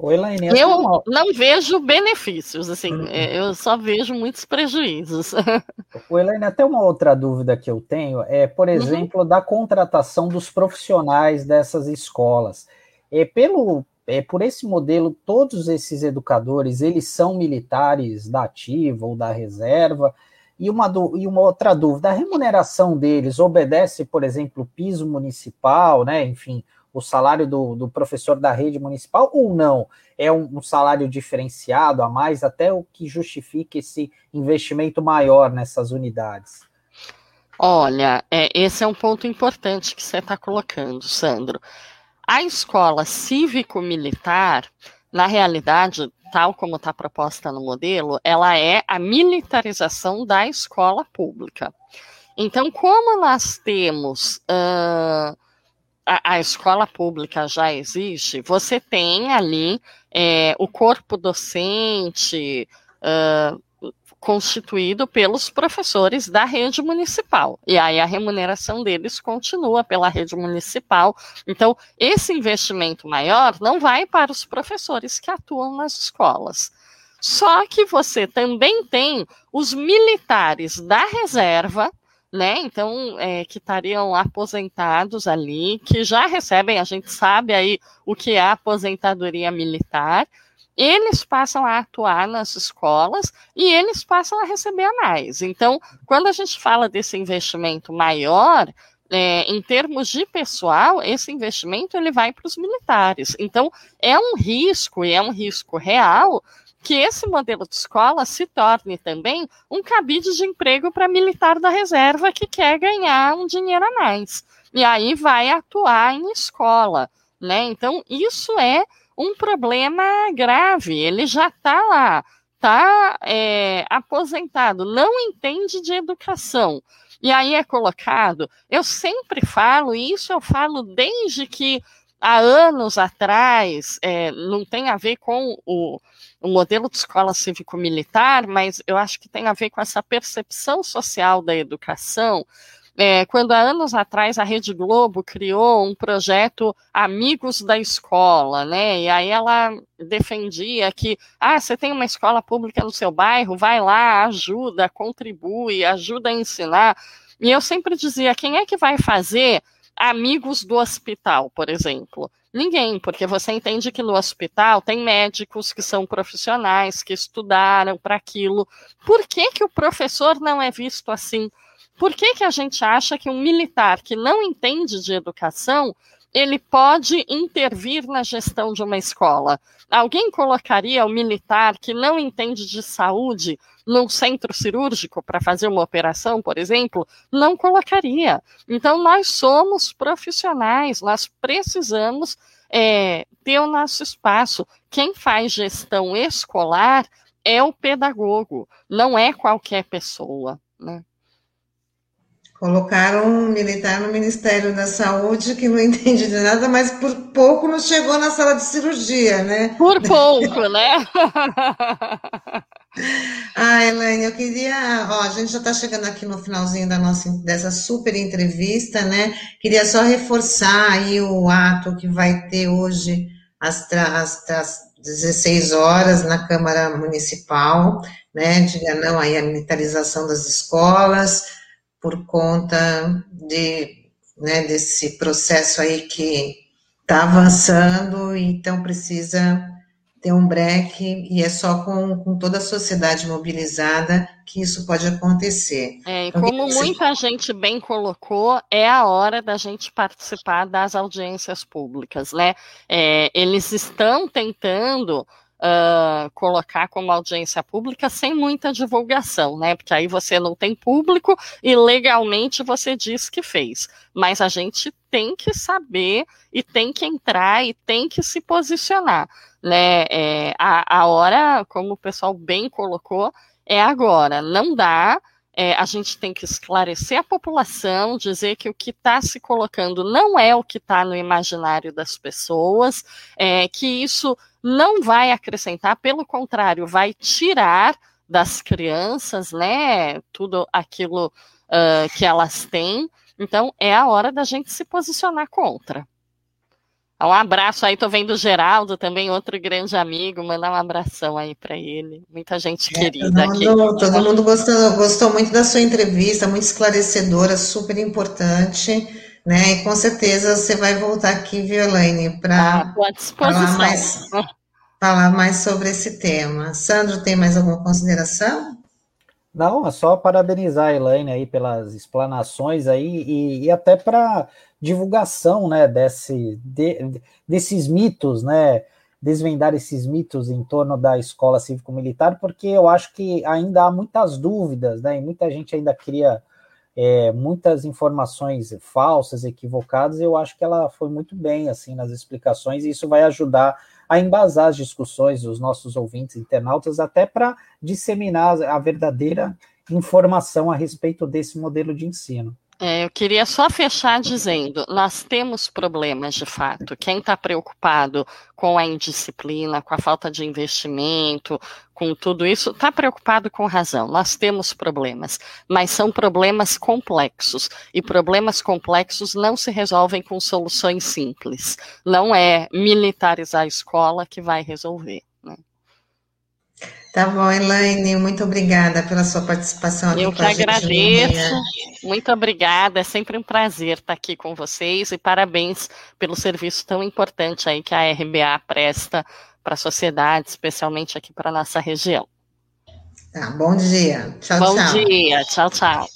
Oi, Elaine, eu uma... não vejo benefícios, assim, uhum. É, eu só vejo muitos prejuízos. (laughs) Oi, Elaine, até uma outra dúvida que eu tenho é, por uhum. exemplo, uhum. da contratação dos profissionais dessas escolas. É, pelo, é, por esse modelo, todos esses educadores, eles são militares da ativa ou da reserva, e uma, e uma outra dúvida, a remuneração deles obedece, por exemplo, o piso municipal, né? Enfim, o salário do, do professor da rede municipal ou não? É um, um, salário diferenciado a mais, até o que justifique esse investimento maior nessas unidades? Olha, é, esse é um ponto importante que você está colocando, Sandro. A escola cívico-militar, na realidade, tal como está proposta no modelo, ela é a militarização da escola pública. Então, como nós temos uh, a, escola pública já existe, você tem ali é, o corpo docente, uh, constituído pelos professores da rede municipal. E aí a remuneração deles continua pela rede municipal. Então, esse investimento maior não vai para os professores que atuam nas escolas. Só que você também tem os militares da reserva, né? Então, é, que estariam aposentados ali, que já recebem, a gente sabe aí o que é aposentadoria militar, eles passam a atuar nas escolas e eles passam a receber a mais. Então, quando a gente fala desse investimento maior, é, em termos de pessoal, esse investimento ele vai para os militares. Então, é um risco, e é um risco real, que esse modelo de escola se torne também um cabide de emprego para militar da reserva que quer ganhar um dinheiro a mais. E aí vai atuar em escola. Né? Então, isso é um problema grave. Ele já está lá, está é, aposentado, não entende de educação. E aí é colocado. Eu sempre falo, e isso eu falo desde que há anos atrás, é, não tem a ver com o, o modelo de escola cívico-militar, mas eu acho que tem a ver com essa percepção social da educação é, quando há anos atrás a Rede Globo criou um projeto Amigos da Escola, né? E aí ela defendia que, ah, você tem uma escola pública no seu bairro, vai lá, ajuda, contribui, ajuda a ensinar. E eu sempre dizia, quem é que vai fazer amigos do hospital, por exemplo? Ninguém, porque você entende que no hospital tem médicos que são profissionais, que estudaram para aquilo. Por que, que o professor não é visto assim? Por que, que a gente acha que um militar que não entende de educação ele pode intervir na gestão de uma escola? Alguém colocaria o militar que não entende de saúde num centro cirúrgico para fazer uma operação, por exemplo? Não colocaria. Então, nós somos profissionais, nós precisamos é, ter o nosso espaço. Quem faz gestão escolar é o pedagogo, não é qualquer pessoa. Né? Colocaram um militar no Ministério da Saúde que não (laughs) entende de nada, mas por pouco não chegou na sala de cirurgia, né? Por pouco, né? (laughs) ah, Elaine, eu queria. Ó, a gente já está chegando aqui no finalzinho da nossa dessa super entrevista, né? Queria só reforçar aí o ato que vai ter hoje às, às, às 16 horas na Câmara Municipal, né? Diga não aí a militarização das escolas por conta de, né, desse processo aí que está avançando, então precisa ter um break, e é só com, com toda a sociedade mobilizada que isso pode acontecer. É, e como muita gente bem colocou, é a hora da gente participar das audiências públicas, né? É, eles estão tentando uh, colocar como audiência pública sem muita divulgação, né? Porque aí você não tem público e legalmente você diz que fez. Mas a gente tem que saber e tem que entrar e tem que se posicionar, né? É, a, a hora, como o pessoal bem colocou, é agora. Não dá. É, a gente tem que esclarecer a população, dizer que o que está se colocando não é o que está no imaginário das pessoas, é, que isso não vai acrescentar, pelo contrário, vai tirar das crianças, né, tudo aquilo uh, que elas têm. Então, é a hora da gente se posicionar contra. Um abraço aí, tô vendo o Geraldo também, outro grande amigo, mandar um abração aí para ele. Muita gente é, querida todo aqui. todo mundo gostou, gostou muito da sua entrevista, muito esclarecedora, super importante né? E com certeza você vai voltar aqui, Violaine, para ah, falar, mais, falar mais sobre esse tema. Sandro, tem mais alguma consideração? Não, é só parabenizar a Elaine aí pelas explanações aí e, e até para divulgação, né, desse, de, desses mitos, né, desvendar esses mitos em torno da escola cívico-militar, porque eu acho que ainda há muitas dúvidas, né, e muita gente ainda cria é, muitas informações falsas, equivocadas, e eu acho que ela foi muito bem assim nas explicações, e isso vai ajudar a embasar as discussões dos nossos ouvintes internautas, até para disseminar a verdadeira informação a respeito desse modelo de ensino. É, eu queria só fechar dizendo: nós temos problemas de fato. Quem está preocupado com a indisciplina, com a falta de investimento, com tudo isso, está preocupado com razão. Nós temos problemas, mas são problemas complexos. E problemas complexos não se resolvem com soluções simples. Não é militarizar a escola que vai resolver. Tá bom, Elaine, muito obrigada pela sua participação aqui Eu que agradeço, muito obrigada, é sempre um prazer estar aqui com vocês e parabéns pelo serviço tão importante aí que a RBA presta para a sociedade, especialmente aqui para a nossa região. Tá, bom dia. Tchau, bom tchau. Bom dia, tchau, tchau.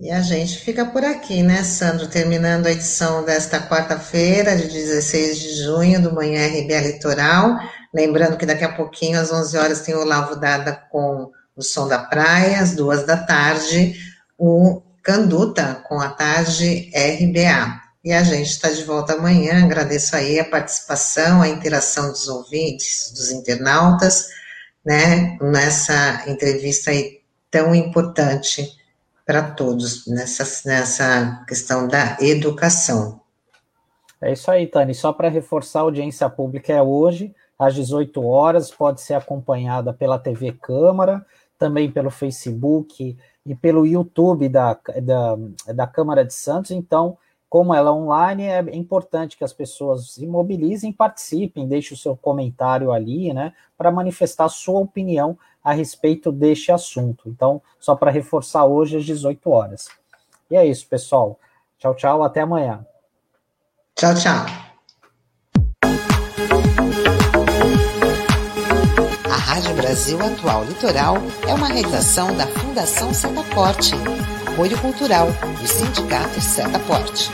E a gente fica por aqui, né, Sandro? Terminando a edição desta quarta-feira, de 16 de junho, do Manhã RBA Litoral. Lembrando que daqui a pouquinho, às 11 horas, tem o Lavo Dada com o Som da Praia, às duas da tarde, o Canduta com a tarde RBA. E a gente está de volta amanhã. Agradeço aí a participação, a interação dos ouvintes, dos internautas, né, nessa entrevista aí tão importante para todos nessa, nessa questão da educação. É isso aí, Tani. Só para reforçar, a audiência pública é hoje, às 18 horas, pode ser acompanhada pela TV Câmara, também pelo Facebook e pelo YouTube da, da, da Câmara de Santos. Então, como ela é online, é importante que as pessoas se mobilizem, participem, deixem o seu comentário ali, né, para manifestar a sua opinião a respeito deste assunto. Então, só para reforçar hoje às 18 horas. E é isso, pessoal. Tchau, tchau, até amanhã. Tchau, tchau. A Rádio Brasil Atual Litoral é uma realização da Fundação Setaporte, apoio cultural do Sindicato Setaporte.